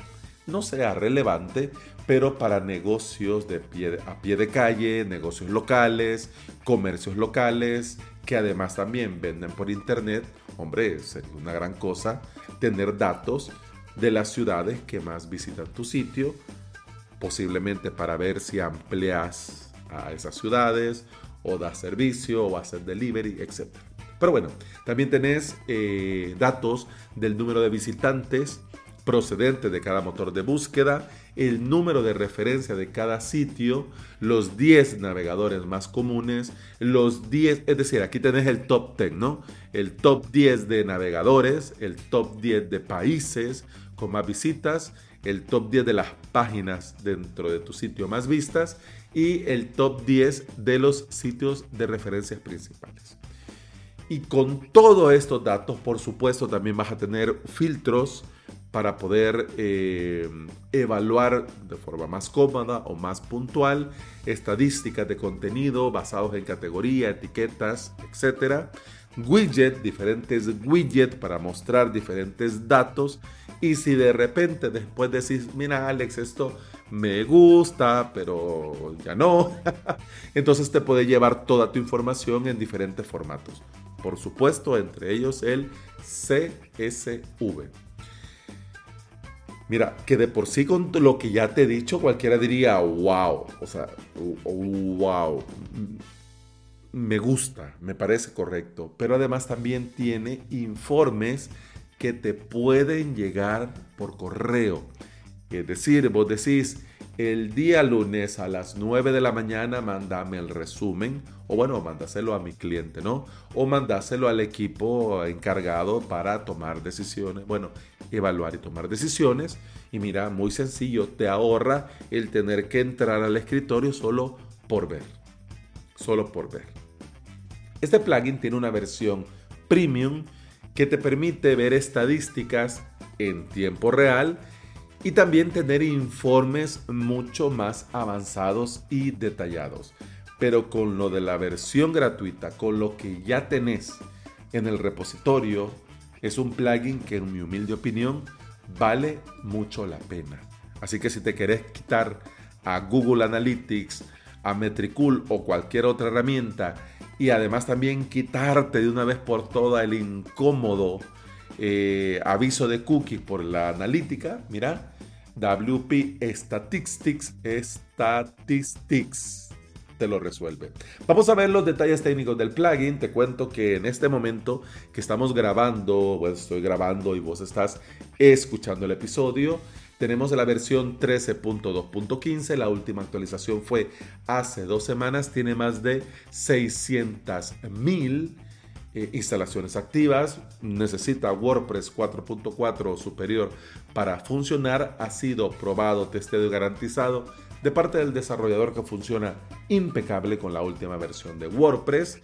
no sea relevante, pero para negocios de pie, a pie de calle, negocios locales, comercios locales, que además también venden por internet, hombre, sería una gran cosa tener datos de las ciudades que más visitan tu sitio, posiblemente para ver si amplias a esas ciudades o das servicio o haces delivery, etc. Pero bueno, también tenés eh, datos del número de visitantes procedente de cada motor de búsqueda, el número de referencia de cada sitio, los 10 navegadores más comunes, los 10, es decir, aquí tenés el top 10, ¿no? El top 10 de navegadores, el top 10 de países con más visitas, el top 10 de las páginas dentro de tu sitio más vistas y el top 10 de los sitios de referencias principales. Y con todos estos datos, por supuesto, también vas a tener filtros para poder eh, evaluar de forma más cómoda o más puntual estadísticas de contenido basados en categoría, etiquetas, etc. Widget, diferentes widgets para mostrar diferentes datos. Y si de repente después decís, mira Alex, esto me gusta, pero ya no, entonces te puede llevar toda tu información en diferentes formatos. Por supuesto, entre ellos el CSV. Mira, que de por sí con lo que ya te he dicho, cualquiera diría, wow, o sea, wow, me gusta, me parece correcto, pero además también tiene informes que te pueden llegar por correo. Es decir, vos decís, el día lunes a las 9 de la mañana mándame el resumen, o bueno, mándaselo a mi cliente, ¿no? O mandáselo al equipo encargado para tomar decisiones. Bueno, evaluar y tomar decisiones. Y mira, muy sencillo, te ahorra el tener que entrar al escritorio solo por ver. Solo por ver. Este plugin tiene una versión premium que te permite ver estadísticas en tiempo real y también tener informes mucho más avanzados y detallados. Pero con lo de la versión gratuita, con lo que ya tenés en el repositorio, es un plugin que en mi humilde opinión vale mucho la pena. Así que si te querés quitar a Google Analytics, a Metricool o cualquier otra herramienta y además también quitarte de una vez por todas el incómodo eh, aviso de cookie por la analítica, mira, WP Statistics, Statistics te lo resuelve. Vamos a ver los detalles técnicos del plugin. Te cuento que en este momento que estamos grabando, pues estoy grabando y vos estás escuchando el episodio, tenemos la versión 13.2.15. La última actualización fue hace dos semanas. Tiene más de 600 mil eh, instalaciones activas. Necesita WordPress 4.4 o superior para funcionar. Ha sido probado, testeado y garantizado de parte del desarrollador que funciona impecable con la última versión de WordPress.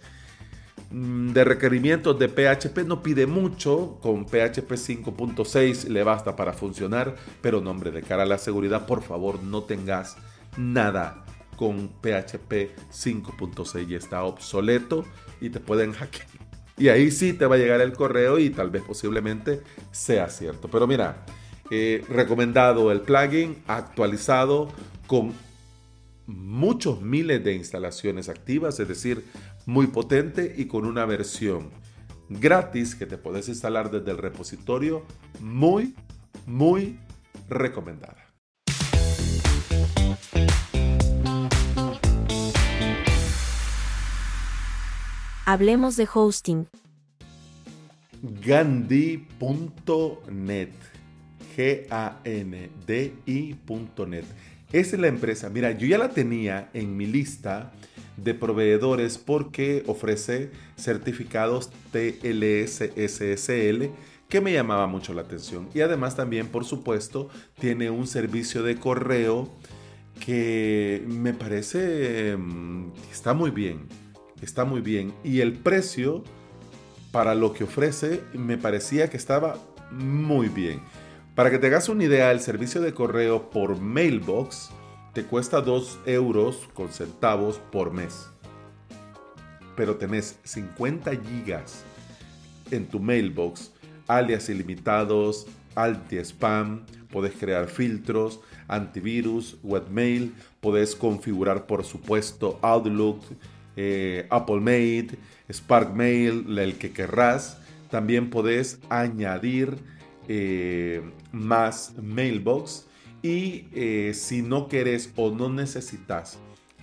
Mm, de requerimientos de PHP no pide mucho, con PHP 5.6 le basta para funcionar, pero nombre de cara a la seguridad, por favor no tengas nada con PHP 5.6 y está obsoleto y te pueden hackear. Y ahí sí te va a llegar el correo y tal vez posiblemente sea cierto. Pero mira, eh, recomendado el plugin, actualizado con muchos miles de instalaciones activas, es decir, muy potente y con una versión gratis que te puedes instalar desde el repositorio, muy, muy recomendada. Hablemos de hosting. Gandhi.net. G-A-N-D-I.net. Esa es la empresa. Mira, yo ya la tenía en mi lista de proveedores porque ofrece certificados TLS-SSL que me llamaba mucho la atención. Y además también, por supuesto, tiene un servicio de correo que me parece mm, está muy bien. Está muy bien. Y el precio para lo que ofrece me parecía que estaba muy bien. Para que te hagas una idea, el servicio de correo por Mailbox te cuesta 2 euros con centavos por mes. Pero tenés 50 gigas en tu Mailbox, alias ilimitados, anti-spam, podés crear filtros, antivirus, webmail, podés configurar por supuesto Outlook, eh, Apple Mail, Spark Mail, el que querrás. También podés añadir eh, más mailbox y eh, si no querés o no necesitas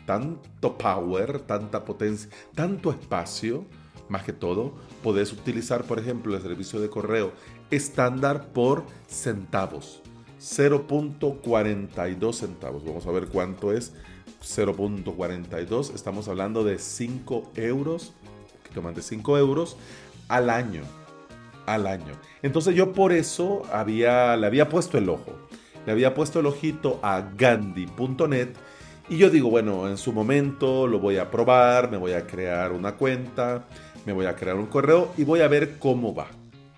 tanto power, tanta potencia, tanto espacio, más que todo, podés utilizar, por ejemplo, el servicio de correo estándar por centavos. 0.42 centavos. Vamos a ver cuánto es 0.42. Estamos hablando de 5 euros, poquito más de 5 euros al año. Al año. Entonces yo por eso había, le había puesto el ojo. Le había puesto el ojito a Gandhi.net y yo digo, bueno, en su momento lo voy a probar, me voy a crear una cuenta, me voy a crear un correo y voy a ver cómo va.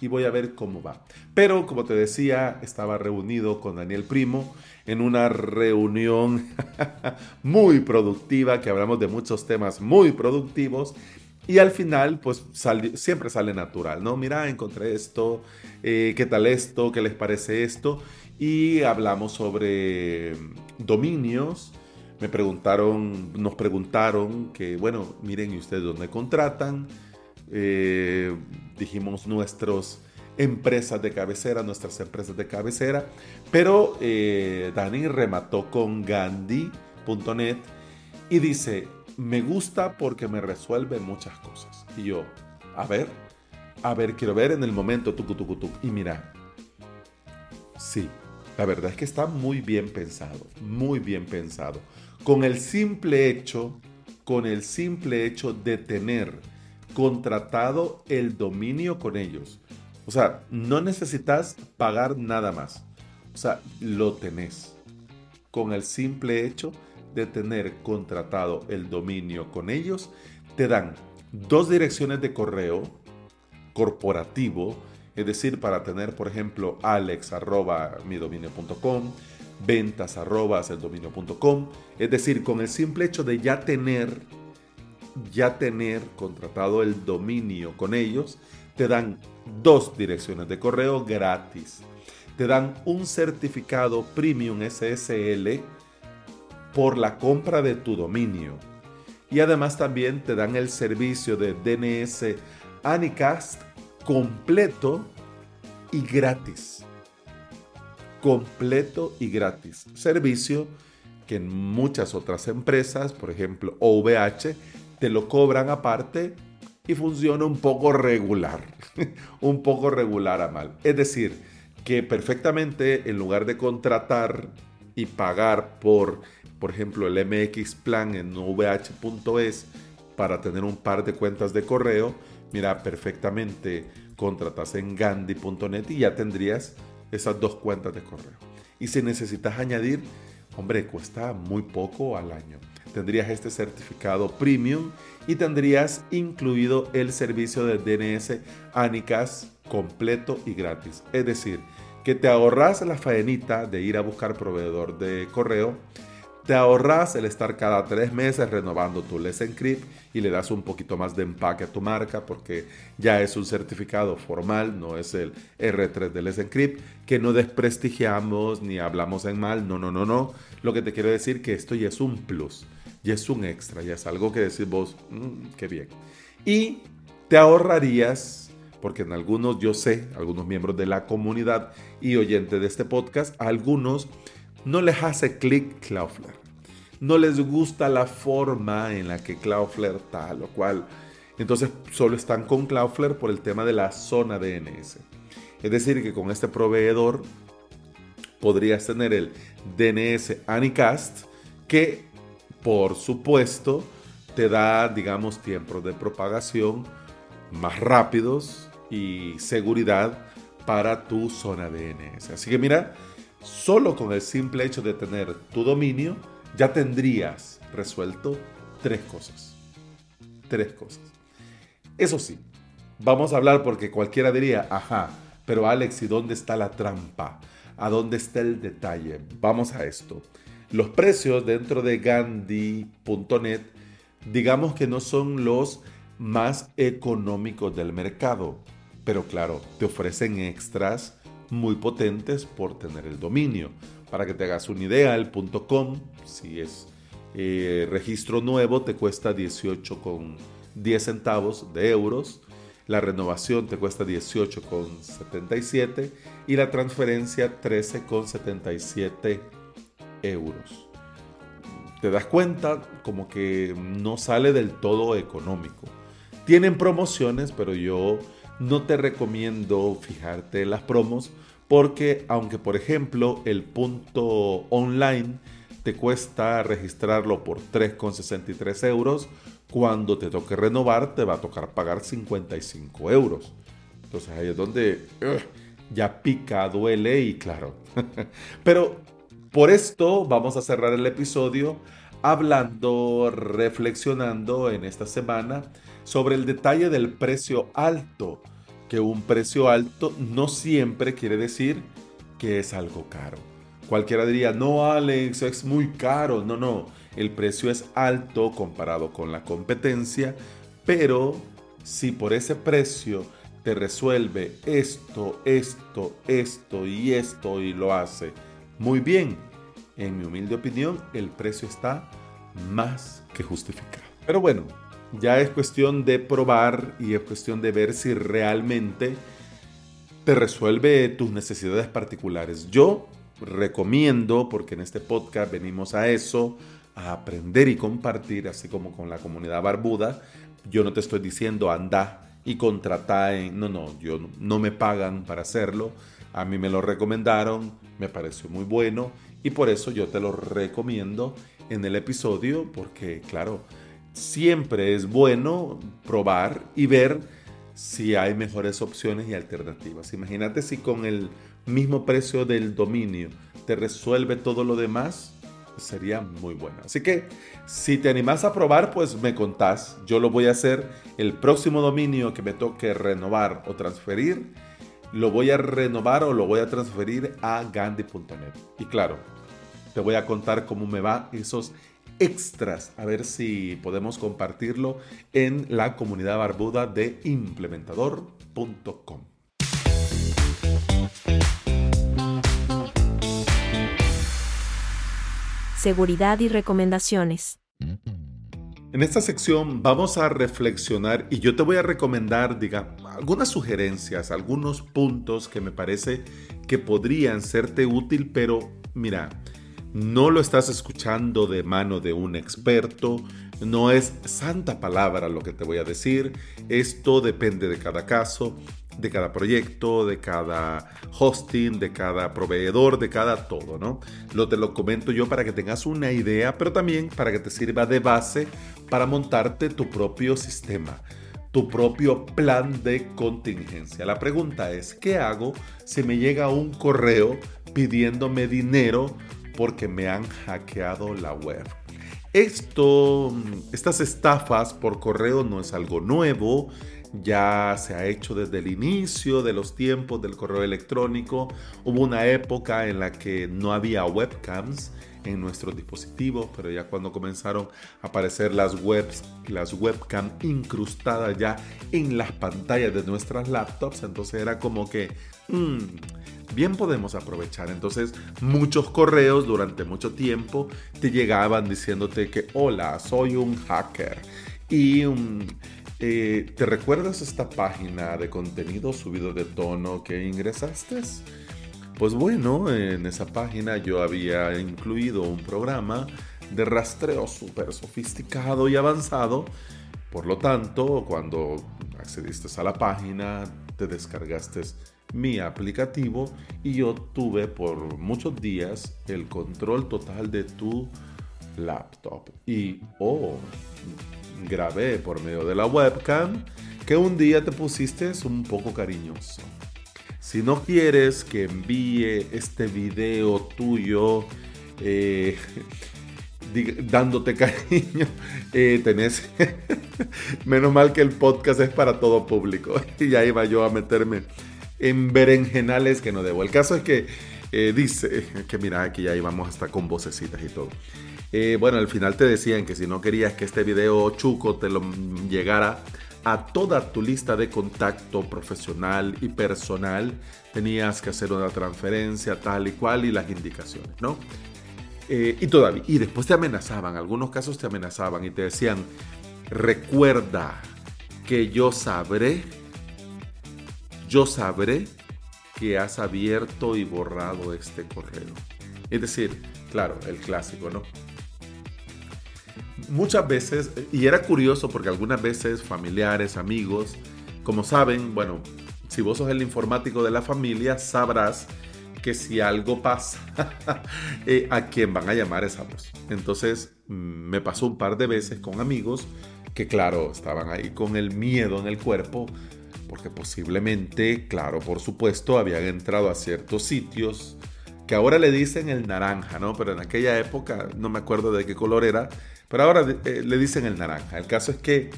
Y voy a ver cómo va. Pero como te decía, estaba reunido con Daniel Primo en una reunión muy productiva, que hablamos de muchos temas muy productivos. Y al final, pues siempre sale natural, ¿no? Mira, encontré esto, eh, ¿qué tal esto? ¿Qué les parece esto? Y hablamos sobre dominios, me preguntaron, nos preguntaron que, bueno, miren, ¿y ustedes dónde contratan? Eh, dijimos nuestras empresas de cabecera, nuestras empresas de cabecera, pero eh, Dani remató con Gandhi.net y dice, me gusta porque me resuelve muchas cosas. Y yo, a ver, a ver, quiero ver en el momento, tucu. Y mira, sí, la verdad es que está muy bien pensado, muy bien pensado con el simple hecho, con el simple hecho de tener contratado el dominio con ellos. O sea, no necesitas pagar nada más. O sea, lo tenés. Con el simple hecho de tener contratado el dominio con ellos, te dan dos direcciones de correo corporativo, es decir, para tener, por ejemplo, el dominio.com. Es decir, con el simple hecho de ya tener, ya tener contratado el dominio con ellos, te dan dos direcciones de correo gratis. Te dan un certificado premium SSL por la compra de tu dominio. Y además también te dan el servicio de DNS Anycast completo y gratis completo y gratis. Servicio que en muchas otras empresas, por ejemplo OVH, te lo cobran aparte y funciona un poco regular. un poco regular a mal. Es decir, que perfectamente en lugar de contratar y pagar por, por ejemplo, el MX Plan en vh.es para tener un par de cuentas de correo, mira, perfectamente contratas en gandhi.net y ya tendrías esas dos cuentas de correo. Y si necesitas añadir, hombre, cuesta muy poco al año. Tendrías este certificado premium y tendrías incluido el servicio de DNS Anicas completo y gratis. Es decir, que te ahorras la faenita de ir a buscar proveedor de correo te ahorras el estar cada tres meses renovando tu Let's Encrypt y le das un poquito más de empaque a tu marca porque ya es un certificado formal, no es el R3 de Let's Encrypt, que no desprestigiamos ni hablamos en mal, no, no, no, no. Lo que te quiero decir que esto ya es un plus, ya es un extra, ya es algo que decís vos, mm, qué bien. Y te ahorrarías, porque en algunos yo sé, algunos miembros de la comunidad y oyentes de este podcast, algunos no les hace clic Cloudflare. No les gusta la forma en la que Cloudflare está, lo cual entonces solo están con Cloudflare por el tema de la zona DNS. Es decir, que con este proveedor podrías tener el DNS Anycast que por supuesto te da, digamos, tiempos de propagación más rápidos y seguridad para tu zona DNS. Así que mira, Solo con el simple hecho de tener tu dominio, ya tendrías resuelto tres cosas. Tres cosas. Eso sí, vamos a hablar porque cualquiera diría, ajá, pero Alex, ¿y dónde está la trampa? ¿A dónde está el detalle? Vamos a esto. Los precios dentro de Gandhi.net, digamos que no son los más económicos del mercado, pero claro, te ofrecen extras muy potentes por tener el dominio. Para que te hagas una idea, el .com, si es eh, registro nuevo, te cuesta 18 con 10 centavos de euros. La renovación te cuesta 18,77 y la transferencia 13,77 euros. Te das cuenta como que no sale del todo económico. Tienen promociones, pero yo no te recomiendo fijarte en las promos porque aunque por ejemplo el punto online te cuesta registrarlo por 3,63 euros, cuando te toque renovar te va a tocar pagar 55 euros. Entonces ahí es donde ya pica, duele y claro. Pero por esto vamos a cerrar el episodio hablando, reflexionando en esta semana sobre el detalle del precio alto. Que un precio alto no siempre quiere decir que es algo caro. Cualquiera diría, no Alex, es muy caro. No, no, el precio es alto comparado con la competencia, pero si por ese precio te resuelve esto, esto, esto y esto y lo hace muy bien, en mi humilde opinión, el precio está más que justificado. Pero bueno, ya es cuestión de probar y es cuestión de ver si realmente te resuelve tus necesidades particulares. Yo recomiendo, porque en este podcast venimos a eso, a aprender y compartir, así como con la comunidad barbuda, yo no te estoy diciendo anda y contrata en... No, no, yo no me pagan para hacerlo. A mí me lo recomendaron, me pareció muy bueno y por eso yo te lo recomiendo en el episodio porque, claro, siempre es bueno probar y ver si hay mejores opciones y alternativas. Imagínate si con el mismo precio del dominio te resuelve todo lo demás, sería muy bueno. Así que si te animas a probar, pues me contás. Yo lo voy a hacer el próximo dominio que me toque renovar o transferir. Lo voy a renovar o lo voy a transferir a gandhi.net. Y claro, te voy a contar cómo me va esos extras, a ver si podemos compartirlo en la comunidad barbuda de implementador.com. Seguridad y recomendaciones. En esta sección vamos a reflexionar y yo te voy a recomendar, diga, algunas sugerencias, algunos puntos que me parece que podrían serte útil, pero mira, no lo estás escuchando de mano de un experto, no es santa palabra lo que te voy a decir, esto depende de cada caso, de cada proyecto, de cada hosting, de cada proveedor, de cada todo, ¿no? Lo te lo comento yo para que tengas una idea, pero también para que te sirva de base para montarte tu propio sistema tu propio plan de contingencia. La pregunta es, ¿qué hago si me llega un correo pidiéndome dinero porque me han hackeado la web. Esto, estas estafas por correo no es algo nuevo, ya se ha hecho desde el inicio de los tiempos del correo electrónico. Hubo una época en la que no había webcams en nuestros dispositivos, pero ya cuando comenzaron a aparecer las webs, las webcam incrustadas ya en las pantallas de nuestras laptops, entonces era como que mm, bien podemos aprovechar. Entonces, muchos correos durante mucho tiempo te llegaban diciéndote que, hola, soy un hacker. Y um, eh, ¿te recuerdas esta página de contenido subido de tono que ingresaste? Pues bueno, en esa página yo había incluido un programa de rastreo súper sofisticado y avanzado. Por lo tanto, cuando accediste a la página, te descargaste mi aplicativo y yo tuve por muchos días el control total de tu laptop. Y, oh, grabé por medio de la webcam que un día te pusiste un poco cariñoso. Si no quieres que envíe este video tuyo eh, dándote cariño, eh, tenés... Menos mal que el podcast es para todo público. Y ya iba yo a meterme en berenjenales que no debo. El caso es que eh, dice que mira, aquí ya íbamos hasta con vocecitas y todo. Eh, bueno, al final te decían que si no querías que este video chuco te lo llegara a toda tu lista de contacto profesional y personal, tenías que hacer una transferencia tal y cual y las indicaciones, ¿no? Eh, y todavía, y después te amenazaban, algunos casos te amenazaban y te decían, recuerda que yo sabré yo sabré que has abierto y borrado este correo. Es decir, claro, el clásico, ¿no? Muchas veces, y era curioso porque algunas veces familiares, amigos, como saben, bueno, si vos sos el informático de la familia, sabrás que si algo pasa, eh, a quién van a llamar esa voz. Entonces mm, me pasó un par de veces con amigos que claro, estaban ahí con el miedo en el cuerpo, porque posiblemente, claro, por supuesto, habían entrado a ciertos sitios que ahora le dicen el naranja, ¿no? Pero en aquella época, no me acuerdo de qué color era, pero ahora eh, le dicen el naranja. El caso es que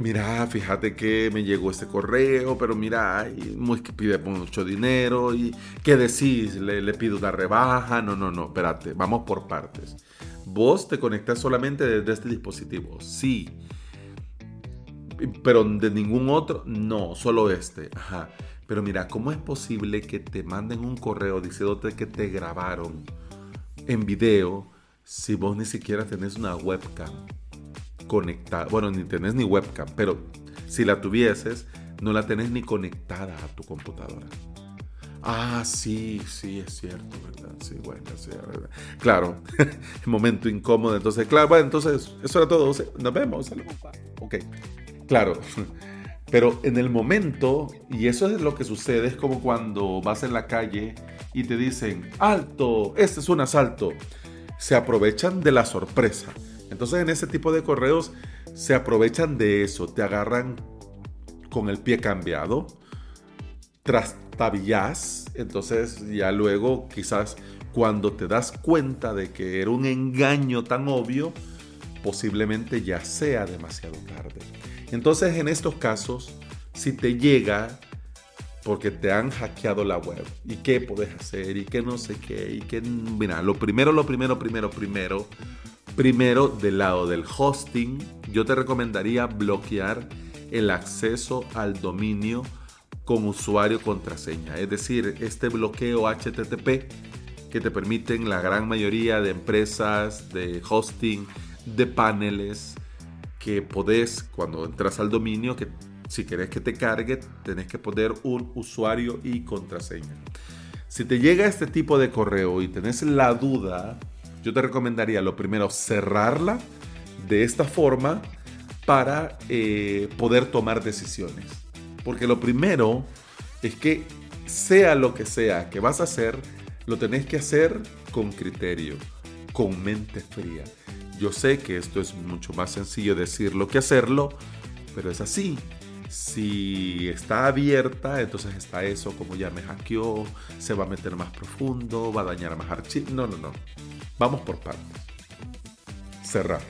mira, fíjate que me llegó este correo, pero mira, muy, que pide mucho dinero y ¿qué decís? Le, pido una rebaja. No, no, no, espérate, vamos por partes. Vos te conectas solamente desde este dispositivo, sí. Pero de ningún otro, no, solo este. Ajá. Pero mira, ¿cómo es posible que te manden un correo diciéndote que te grabaron en video si vos ni siquiera tenés una webcam? conectada, bueno, ni tenés ni webcam, pero si la tuvieses, no la tenés ni conectada a tu computadora. Ah, sí, sí, es cierto, ¿verdad? Sí, bueno, sí, ¿verdad? Claro, momento incómodo. Entonces, claro, bueno, entonces, eso era todo. Nos vemos, saludos. Ok, claro. Pero en el momento, y eso es lo que sucede, es como cuando vas en la calle y te dicen, alto, este es un asalto. Se aprovechan de la sorpresa. Entonces en ese tipo de correos se aprovechan de eso, te agarran con el pie cambiado, trastabillas, entonces ya luego quizás cuando te das cuenta de que era un engaño tan obvio, posiblemente ya sea demasiado tarde. Entonces en estos casos, si te llega porque te han hackeado la web y qué puedes hacer y qué no sé qué y qué, mira, lo primero, lo primero, primero, primero, Primero, del lado del hosting, yo te recomendaría bloquear el acceso al dominio con usuario contraseña. Es decir, este bloqueo HTTP que te permiten la gran mayoría de empresas de hosting, de paneles, que podés, cuando entras al dominio, que si querés que te cargue, tenés que poner un usuario y contraseña. Si te llega este tipo de correo y tenés la duda yo te recomendaría lo primero cerrarla de esta forma para eh, poder tomar decisiones. Porque lo primero es que sea lo que sea que vas a hacer, lo tenés que hacer con criterio, con mente fría. Yo sé que esto es mucho más sencillo decirlo que hacerlo, pero es así. Si está abierta, entonces está eso, como ya me hackeó, se va a meter más profundo, va a dañar más archivos. No, no, no. Vamos por partes. Cerrar.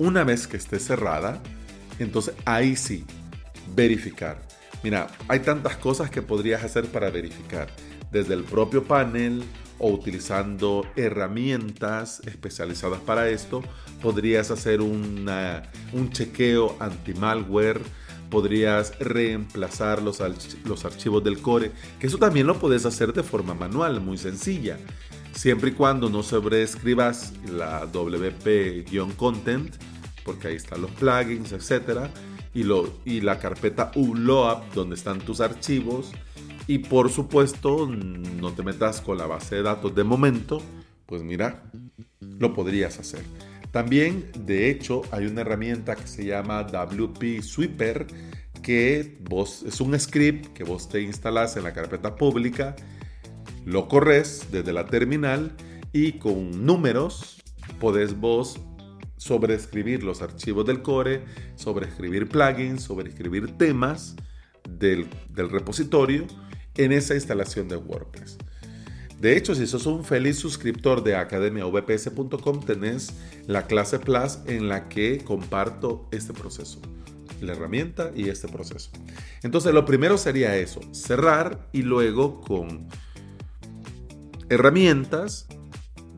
Una vez que esté cerrada, entonces ahí sí, verificar. Mira, hay tantas cosas que podrías hacer para verificar. Desde el propio panel o utilizando herramientas especializadas para esto, podrías hacer un chequeo anti-malware, podrías reemplazar los, los archivos del core, que eso también lo puedes hacer de forma manual, muy sencilla siempre y cuando no sobreescribas la WP-content, porque ahí están los plugins, etc. Y, lo, y la carpeta ULOAP, donde están tus archivos. Y por supuesto, no te metas con la base de datos de momento, pues mira, lo podrías hacer. También, de hecho, hay una herramienta que se llama WP Sweeper, que vos, es un script que vos te instalas en la carpeta pública lo corres desde la terminal y con números podés vos sobreescribir los archivos del core, sobreescribir plugins, sobreescribir temas del, del repositorio en esa instalación de WordPress. De hecho, si sos un feliz suscriptor de academiavps.com, tenés la clase Plus en la que comparto este proceso, la herramienta y este proceso. Entonces, lo primero sería eso, cerrar y luego con herramientas,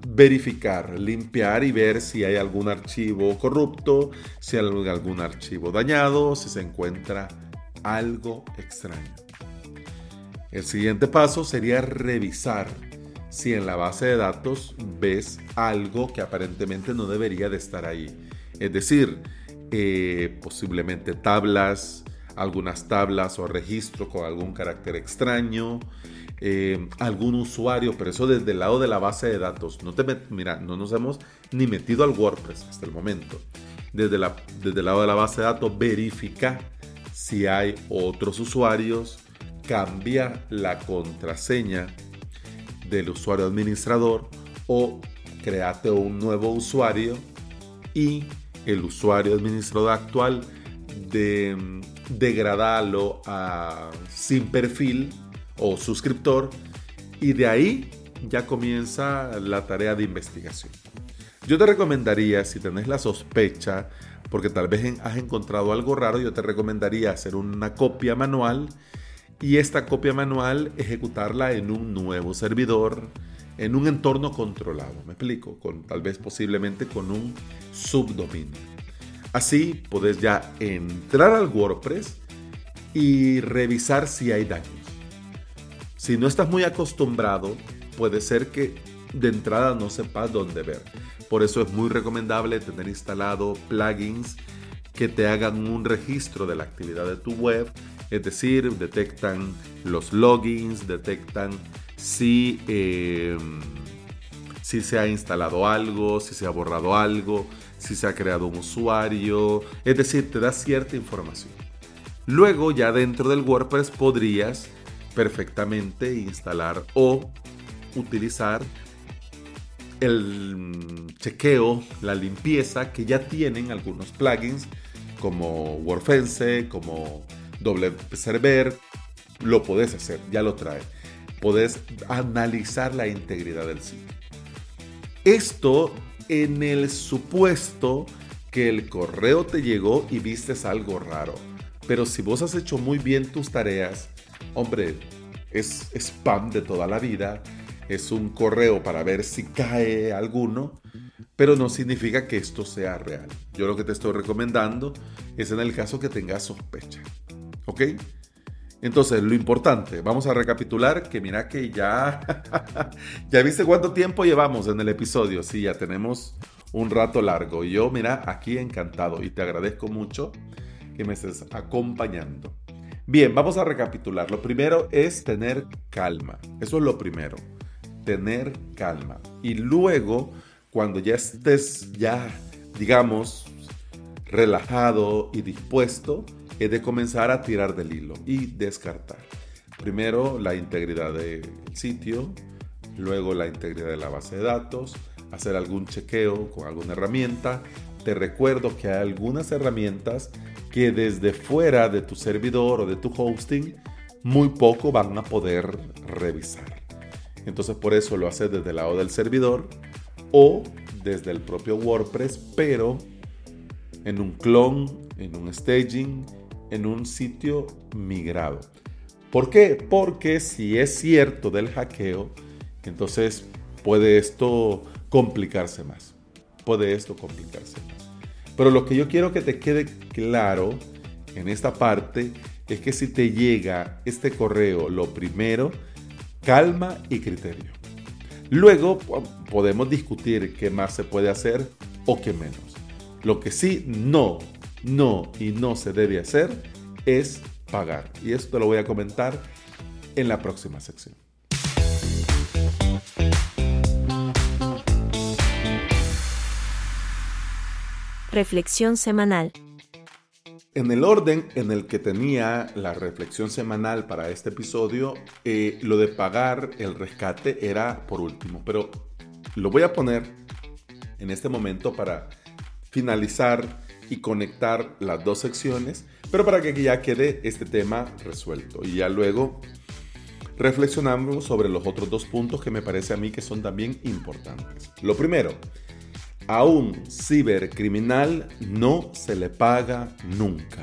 verificar, limpiar y ver si hay algún archivo corrupto, si hay algún archivo dañado, si se encuentra algo extraño. El siguiente paso sería revisar si en la base de datos ves algo que aparentemente no debería de estar ahí. Es decir, eh, posiblemente tablas, algunas tablas o registro con algún carácter extraño, eh, algún usuario, pero eso desde el lado de la base de datos. No te mira, no nos hemos ni metido al WordPress hasta el momento. Desde, la, desde el lado de la base de datos, verifica si hay otros usuarios, cambia la contraseña del usuario administrador o créate un nuevo usuario y el usuario administrador actual de, degradalo a sin perfil o suscriptor y de ahí ya comienza la tarea de investigación. Yo te recomendaría, si tenés la sospecha, porque tal vez has encontrado algo raro, yo te recomendaría hacer una copia manual y esta copia manual ejecutarla en un nuevo servidor, en un entorno controlado, me explico, con tal vez posiblemente con un subdominio. Así puedes ya entrar al WordPress y revisar si hay daños. Si no estás muy acostumbrado, puede ser que de entrada no sepas dónde ver. Por eso es muy recomendable tener instalado plugins que te hagan un registro de la actividad de tu web, es decir, detectan los logins, detectan si, em, si se ha instalado algo, si se ha borrado algo, si se ha creado un usuario, es decir, te da cierta información. Luego ya dentro del WordPress podrías perfectamente instalar o utilizar el chequeo, la limpieza que ya tienen algunos plugins como WordFence, como Doble Server, lo podés hacer, ya lo trae podés analizar la integridad del sitio. Esto en el supuesto que el correo te llegó y vistes algo raro. Pero si vos has hecho muy bien tus tareas, hombre, es spam de toda la vida, es un correo para ver si cae alguno, pero no significa que esto sea real. Yo lo que te estoy recomendando es en el caso que tengas sospecha. ¿Ok? Entonces, lo importante, vamos a recapitular que mira que ya, ya viste cuánto tiempo llevamos en el episodio. Sí, ya tenemos un rato largo. Yo, mira, aquí encantado y te agradezco mucho que me estés acompañando. Bien, vamos a recapitular. Lo primero es tener calma. Eso es lo primero. Tener calma. Y luego, cuando ya estés ya, digamos, relajado y dispuesto, es de comenzar a tirar del hilo y descartar. Primero la integridad del sitio, luego la integridad de la base de datos, hacer algún chequeo con alguna herramienta. Te recuerdo que hay algunas herramientas que desde fuera de tu servidor o de tu hosting muy poco van a poder revisar. Entonces por eso lo haces desde el lado del servidor o desde el propio WordPress, pero en un clon, en un staging, en un sitio migrado. ¿Por qué? Porque si es cierto del hackeo, entonces puede esto complicarse más. Puede esto complicarse más. Pero lo que yo quiero que te quede claro en esta parte es que si te llega este correo, lo primero, calma y criterio. Luego podemos discutir qué más se puede hacer o qué menos. Lo que sí no no y no se debe hacer es pagar. Y esto lo voy a comentar en la próxima sección. Reflexión semanal. En el orden en el que tenía la reflexión semanal para este episodio, eh, lo de pagar el rescate era por último, pero lo voy a poner en este momento para finalizar y conectar las dos secciones, pero para que ya quede este tema resuelto. Y ya luego reflexionamos sobre los otros dos puntos que me parece a mí que son también importantes. Lo primero, a un cibercriminal no se le paga nunca.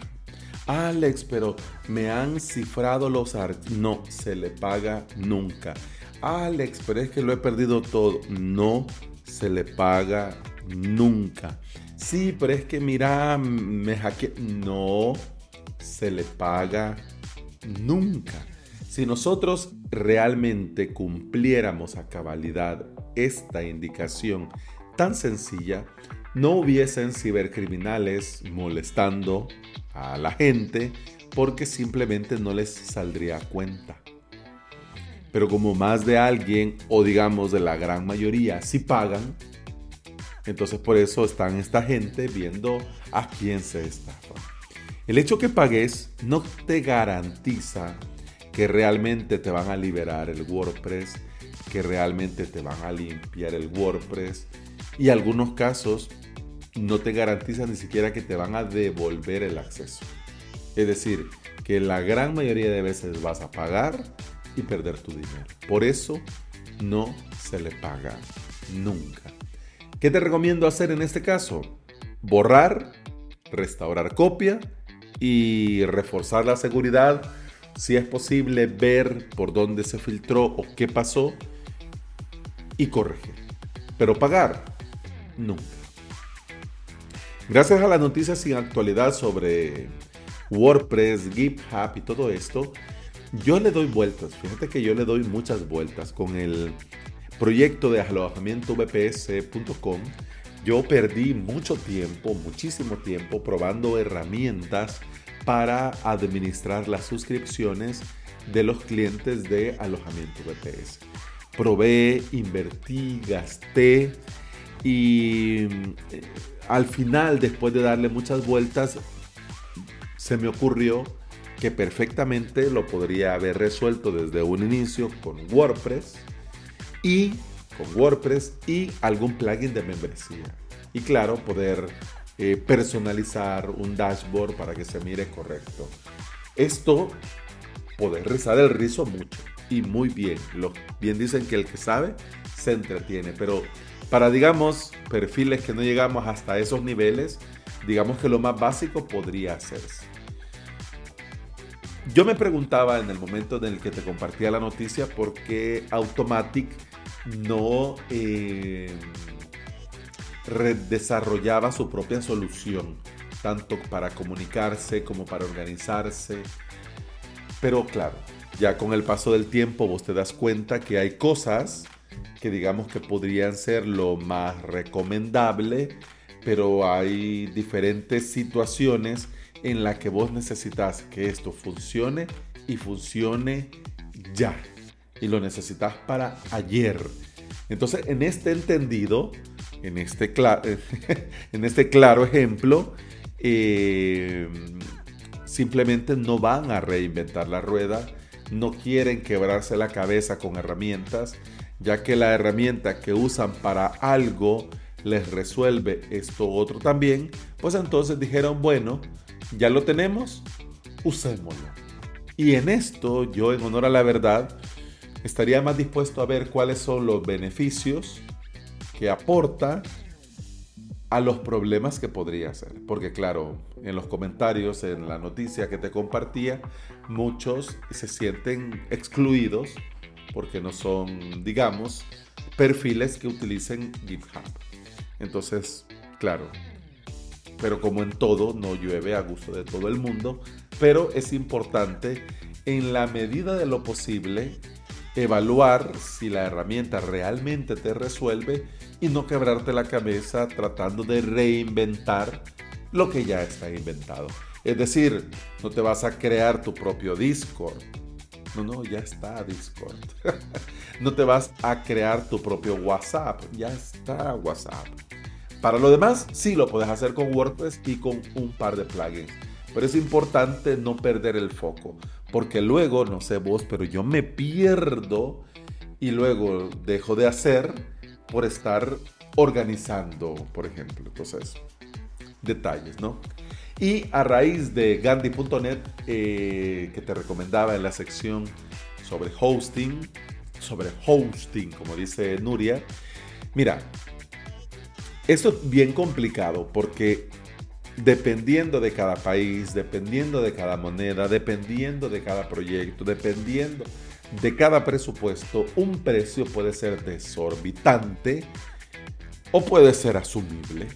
Alex, pero me han cifrado los archivos. No se le paga nunca. Alex, pero es que lo he perdido todo. No se le paga nunca. Sí, pero es que mira, me. No se le paga nunca. Si nosotros realmente cumpliéramos a cabalidad esta indicación tan sencilla, no hubiesen cibercriminales molestando a la gente porque simplemente no les saldría cuenta. Pero como más de alguien, o digamos de la gran mayoría, sí pagan, entonces por eso están esta gente viendo a quién se estafa. El hecho que pagues no te garantiza que realmente te van a liberar el WordPress, que realmente te van a limpiar el WordPress y algunos casos no te garantiza ni siquiera que te van a devolver el acceso. Es decir, que la gran mayoría de veces vas a pagar y perder tu dinero. Por eso no se le paga nunca. ¿Qué te recomiendo hacer en este caso? Borrar, restaurar copia y reforzar la seguridad. Si es posible, ver por dónde se filtró o qué pasó y corregir. Pero pagar, nunca. Gracias a las noticias sin actualidad sobre WordPress, GitHub y todo esto, yo le doy vueltas. Fíjate que yo le doy muchas vueltas con el proyecto de alojamiento vps.com. Yo perdí mucho tiempo, muchísimo tiempo probando herramientas para administrar las suscripciones de los clientes de alojamiento VPS. Probé, invertí, gasté y eh, al final, después de darle muchas vueltas, se me ocurrió que perfectamente lo podría haber resuelto desde un inicio con WordPress y con WordPress y algún plugin de membresía. Y claro, poder eh, personalizar un dashboard para que se mire correcto. Esto, poder rezar el rizo mucho y muy bien. Lo, bien dicen que el que sabe se entretiene, pero para, digamos, perfiles que no llegamos hasta esos niveles, digamos que lo más básico podría hacerse. Yo me preguntaba en el momento en el que te compartía la noticia por qué Automatic no eh, desarrollaba su propia solución, tanto para comunicarse como para organizarse. Pero claro, ya con el paso del tiempo vos te das cuenta que hay cosas que digamos que podrían ser lo más recomendable, pero hay diferentes situaciones en las que vos necesitas que esto funcione y funcione ya. Y lo necesitas para ayer. Entonces, en este entendido, en este, en este claro ejemplo, eh, simplemente no van a reinventar la rueda, no quieren quebrarse la cabeza con herramientas, ya que la herramienta que usan para algo les resuelve esto otro también, pues entonces dijeron, bueno, ya lo tenemos, usémoslo. Y en esto, yo en honor a la verdad, estaría más dispuesto a ver cuáles son los beneficios que aporta a los problemas que podría ser. Porque claro, en los comentarios, en la noticia que te compartía, muchos se sienten excluidos porque no son, digamos, perfiles que utilicen GitHub. Entonces, claro, pero como en todo, no llueve a gusto de todo el mundo, pero es importante en la medida de lo posible evaluar si la herramienta realmente te resuelve y no quebrarte la cabeza tratando de reinventar lo que ya está inventado. Es decir, no te vas a crear tu propio Discord. No, no, ya está Discord. no te vas a crear tu propio WhatsApp. Ya está WhatsApp. Para lo demás, sí lo puedes hacer con WordPress y con un par de plugins. Pero es importante no perder el foco. Porque luego, no sé vos, pero yo me pierdo y luego dejo de hacer por estar organizando, por ejemplo. Entonces, detalles, ¿no? Y a raíz de Gandhi.net, eh, que te recomendaba en la sección sobre hosting, sobre hosting, como dice Nuria, mira, esto es bien complicado porque dependiendo de cada país, dependiendo de cada moneda, dependiendo de cada proyecto, dependiendo de cada presupuesto, un precio puede ser desorbitante o puede ser asumible.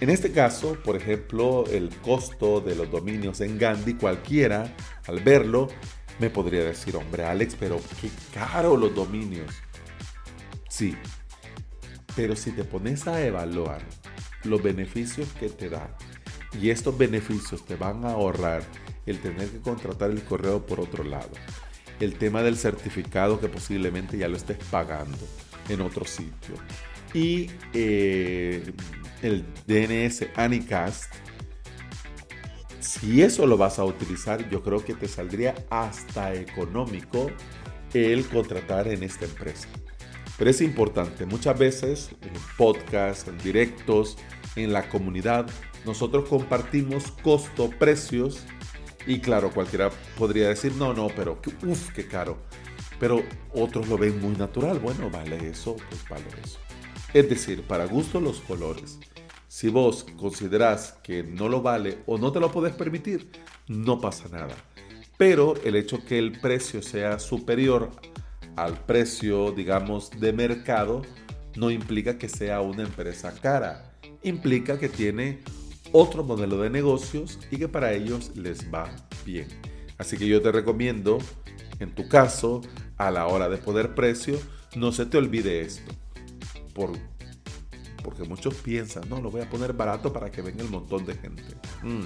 En este caso, por ejemplo, el costo de los dominios en Gandhi, cualquiera al verlo me podría decir, hombre Alex, pero qué caro los dominios. Sí, pero si te pones a evaluar los beneficios que te da y estos beneficios te van a ahorrar el tener que contratar el correo por otro lado, el tema del certificado que posiblemente ya lo estés pagando en otro sitio. Y eh, el DNS Anycast, si eso lo vas a utilizar, yo creo que te saldría hasta económico el contratar en esta empresa. Pero es importante, muchas veces en podcasts, en directos, en la comunidad, nosotros compartimos costo, precios y claro, cualquiera podría decir, no, no, pero uff, qué caro. Pero otros lo ven muy natural, bueno, vale eso, pues vale eso. Es decir, para gusto los colores. Si vos considerás que no lo vale o no te lo puedes permitir, no pasa nada. Pero el hecho que el precio sea superior al precio, digamos, de mercado, no implica que sea una empresa cara. Implica que tiene otro modelo de negocios y que para ellos les va bien. Así que yo te recomiendo, en tu caso, a la hora de poder precio, no se te olvide esto. Por, porque muchos piensan, no, lo voy a poner barato para que venga el montón de gente. Mm,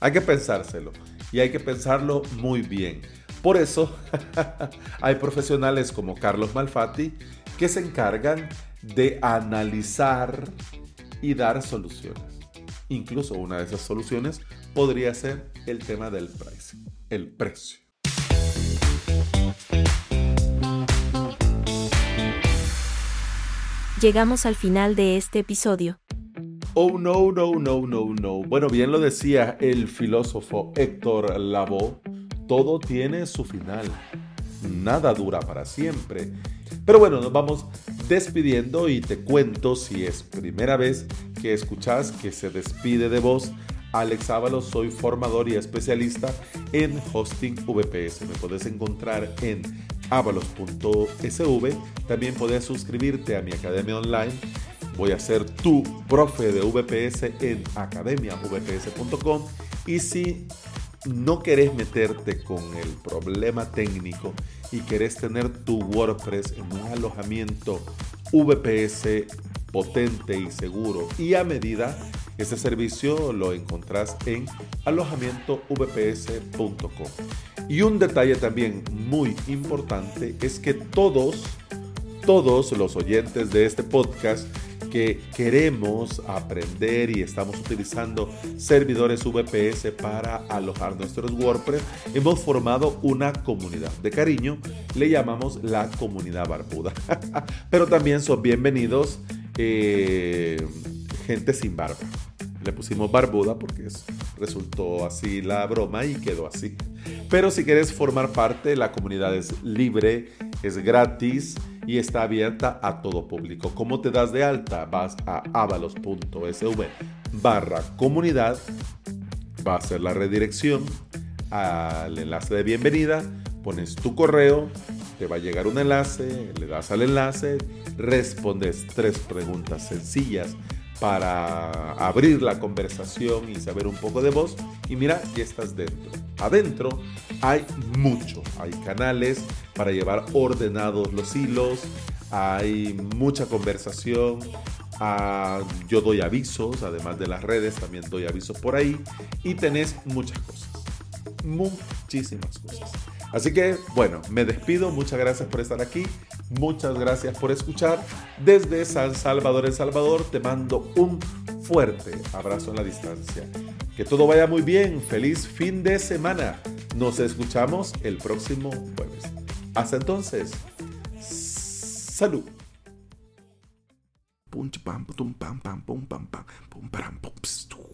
hay que pensárselo y hay que pensarlo muy bien. Por eso hay profesionales como Carlos Malfatti que se encargan de analizar y dar soluciones. Incluso una de esas soluciones podría ser el tema del precio, el precio. Llegamos al final de este episodio. Oh no, no, no, no, no. Bueno, bien lo decía el filósofo Héctor Lavoe todo tiene su final. Nada dura para siempre. Pero bueno, nos vamos despidiendo y te cuento si es primera vez que escuchas que se despide de vos. Alex Ábalos, soy formador y especialista en hosting VPS. Me puedes encontrar en avalos.sv. También puedes suscribirte a mi academia online. Voy a ser tu profe de VPS en academiavps.com. Y si no querés meterte con el problema técnico y querés tener tu WordPress en un alojamiento VPS potente y seguro y a medida, ese servicio lo encontrás en alojamientovps.com. Y un detalle también muy importante es que todos, todos los oyentes de este podcast que queremos aprender y estamos utilizando servidores VPS para alojar nuestros WordPress, hemos formado una comunidad de cariño, le llamamos la comunidad barbuda. Pero también son bienvenidos eh, gente sin barba. Le pusimos barbuda porque resultó así la broma y quedó así. Pero si quieres formar parte, la comunidad es libre, es gratis y está abierta a todo público. ¿Cómo te das de alta? Vas a avalos.sv barra comunidad, va a ser la redirección al enlace de bienvenida, pones tu correo, te va a llegar un enlace, le das al enlace, respondes tres preguntas sencillas para abrir la conversación y saber un poco de vos. Y mira, ya estás dentro. Adentro hay mucho. Hay canales para llevar ordenados los hilos. Hay mucha conversación. Ah, yo doy avisos, además de las redes, también doy avisos por ahí. Y tenés muchas cosas. Muchísimas cosas. Así que, bueno, me despido. Muchas gracias por estar aquí. Muchas gracias por escuchar. Desde San Salvador, El Salvador, te mando un fuerte abrazo en la distancia. Que todo vaya muy bien. Feliz fin de semana. Nos escuchamos el próximo jueves. Hasta entonces. Salud. pam pam pam pam pam pam pam pam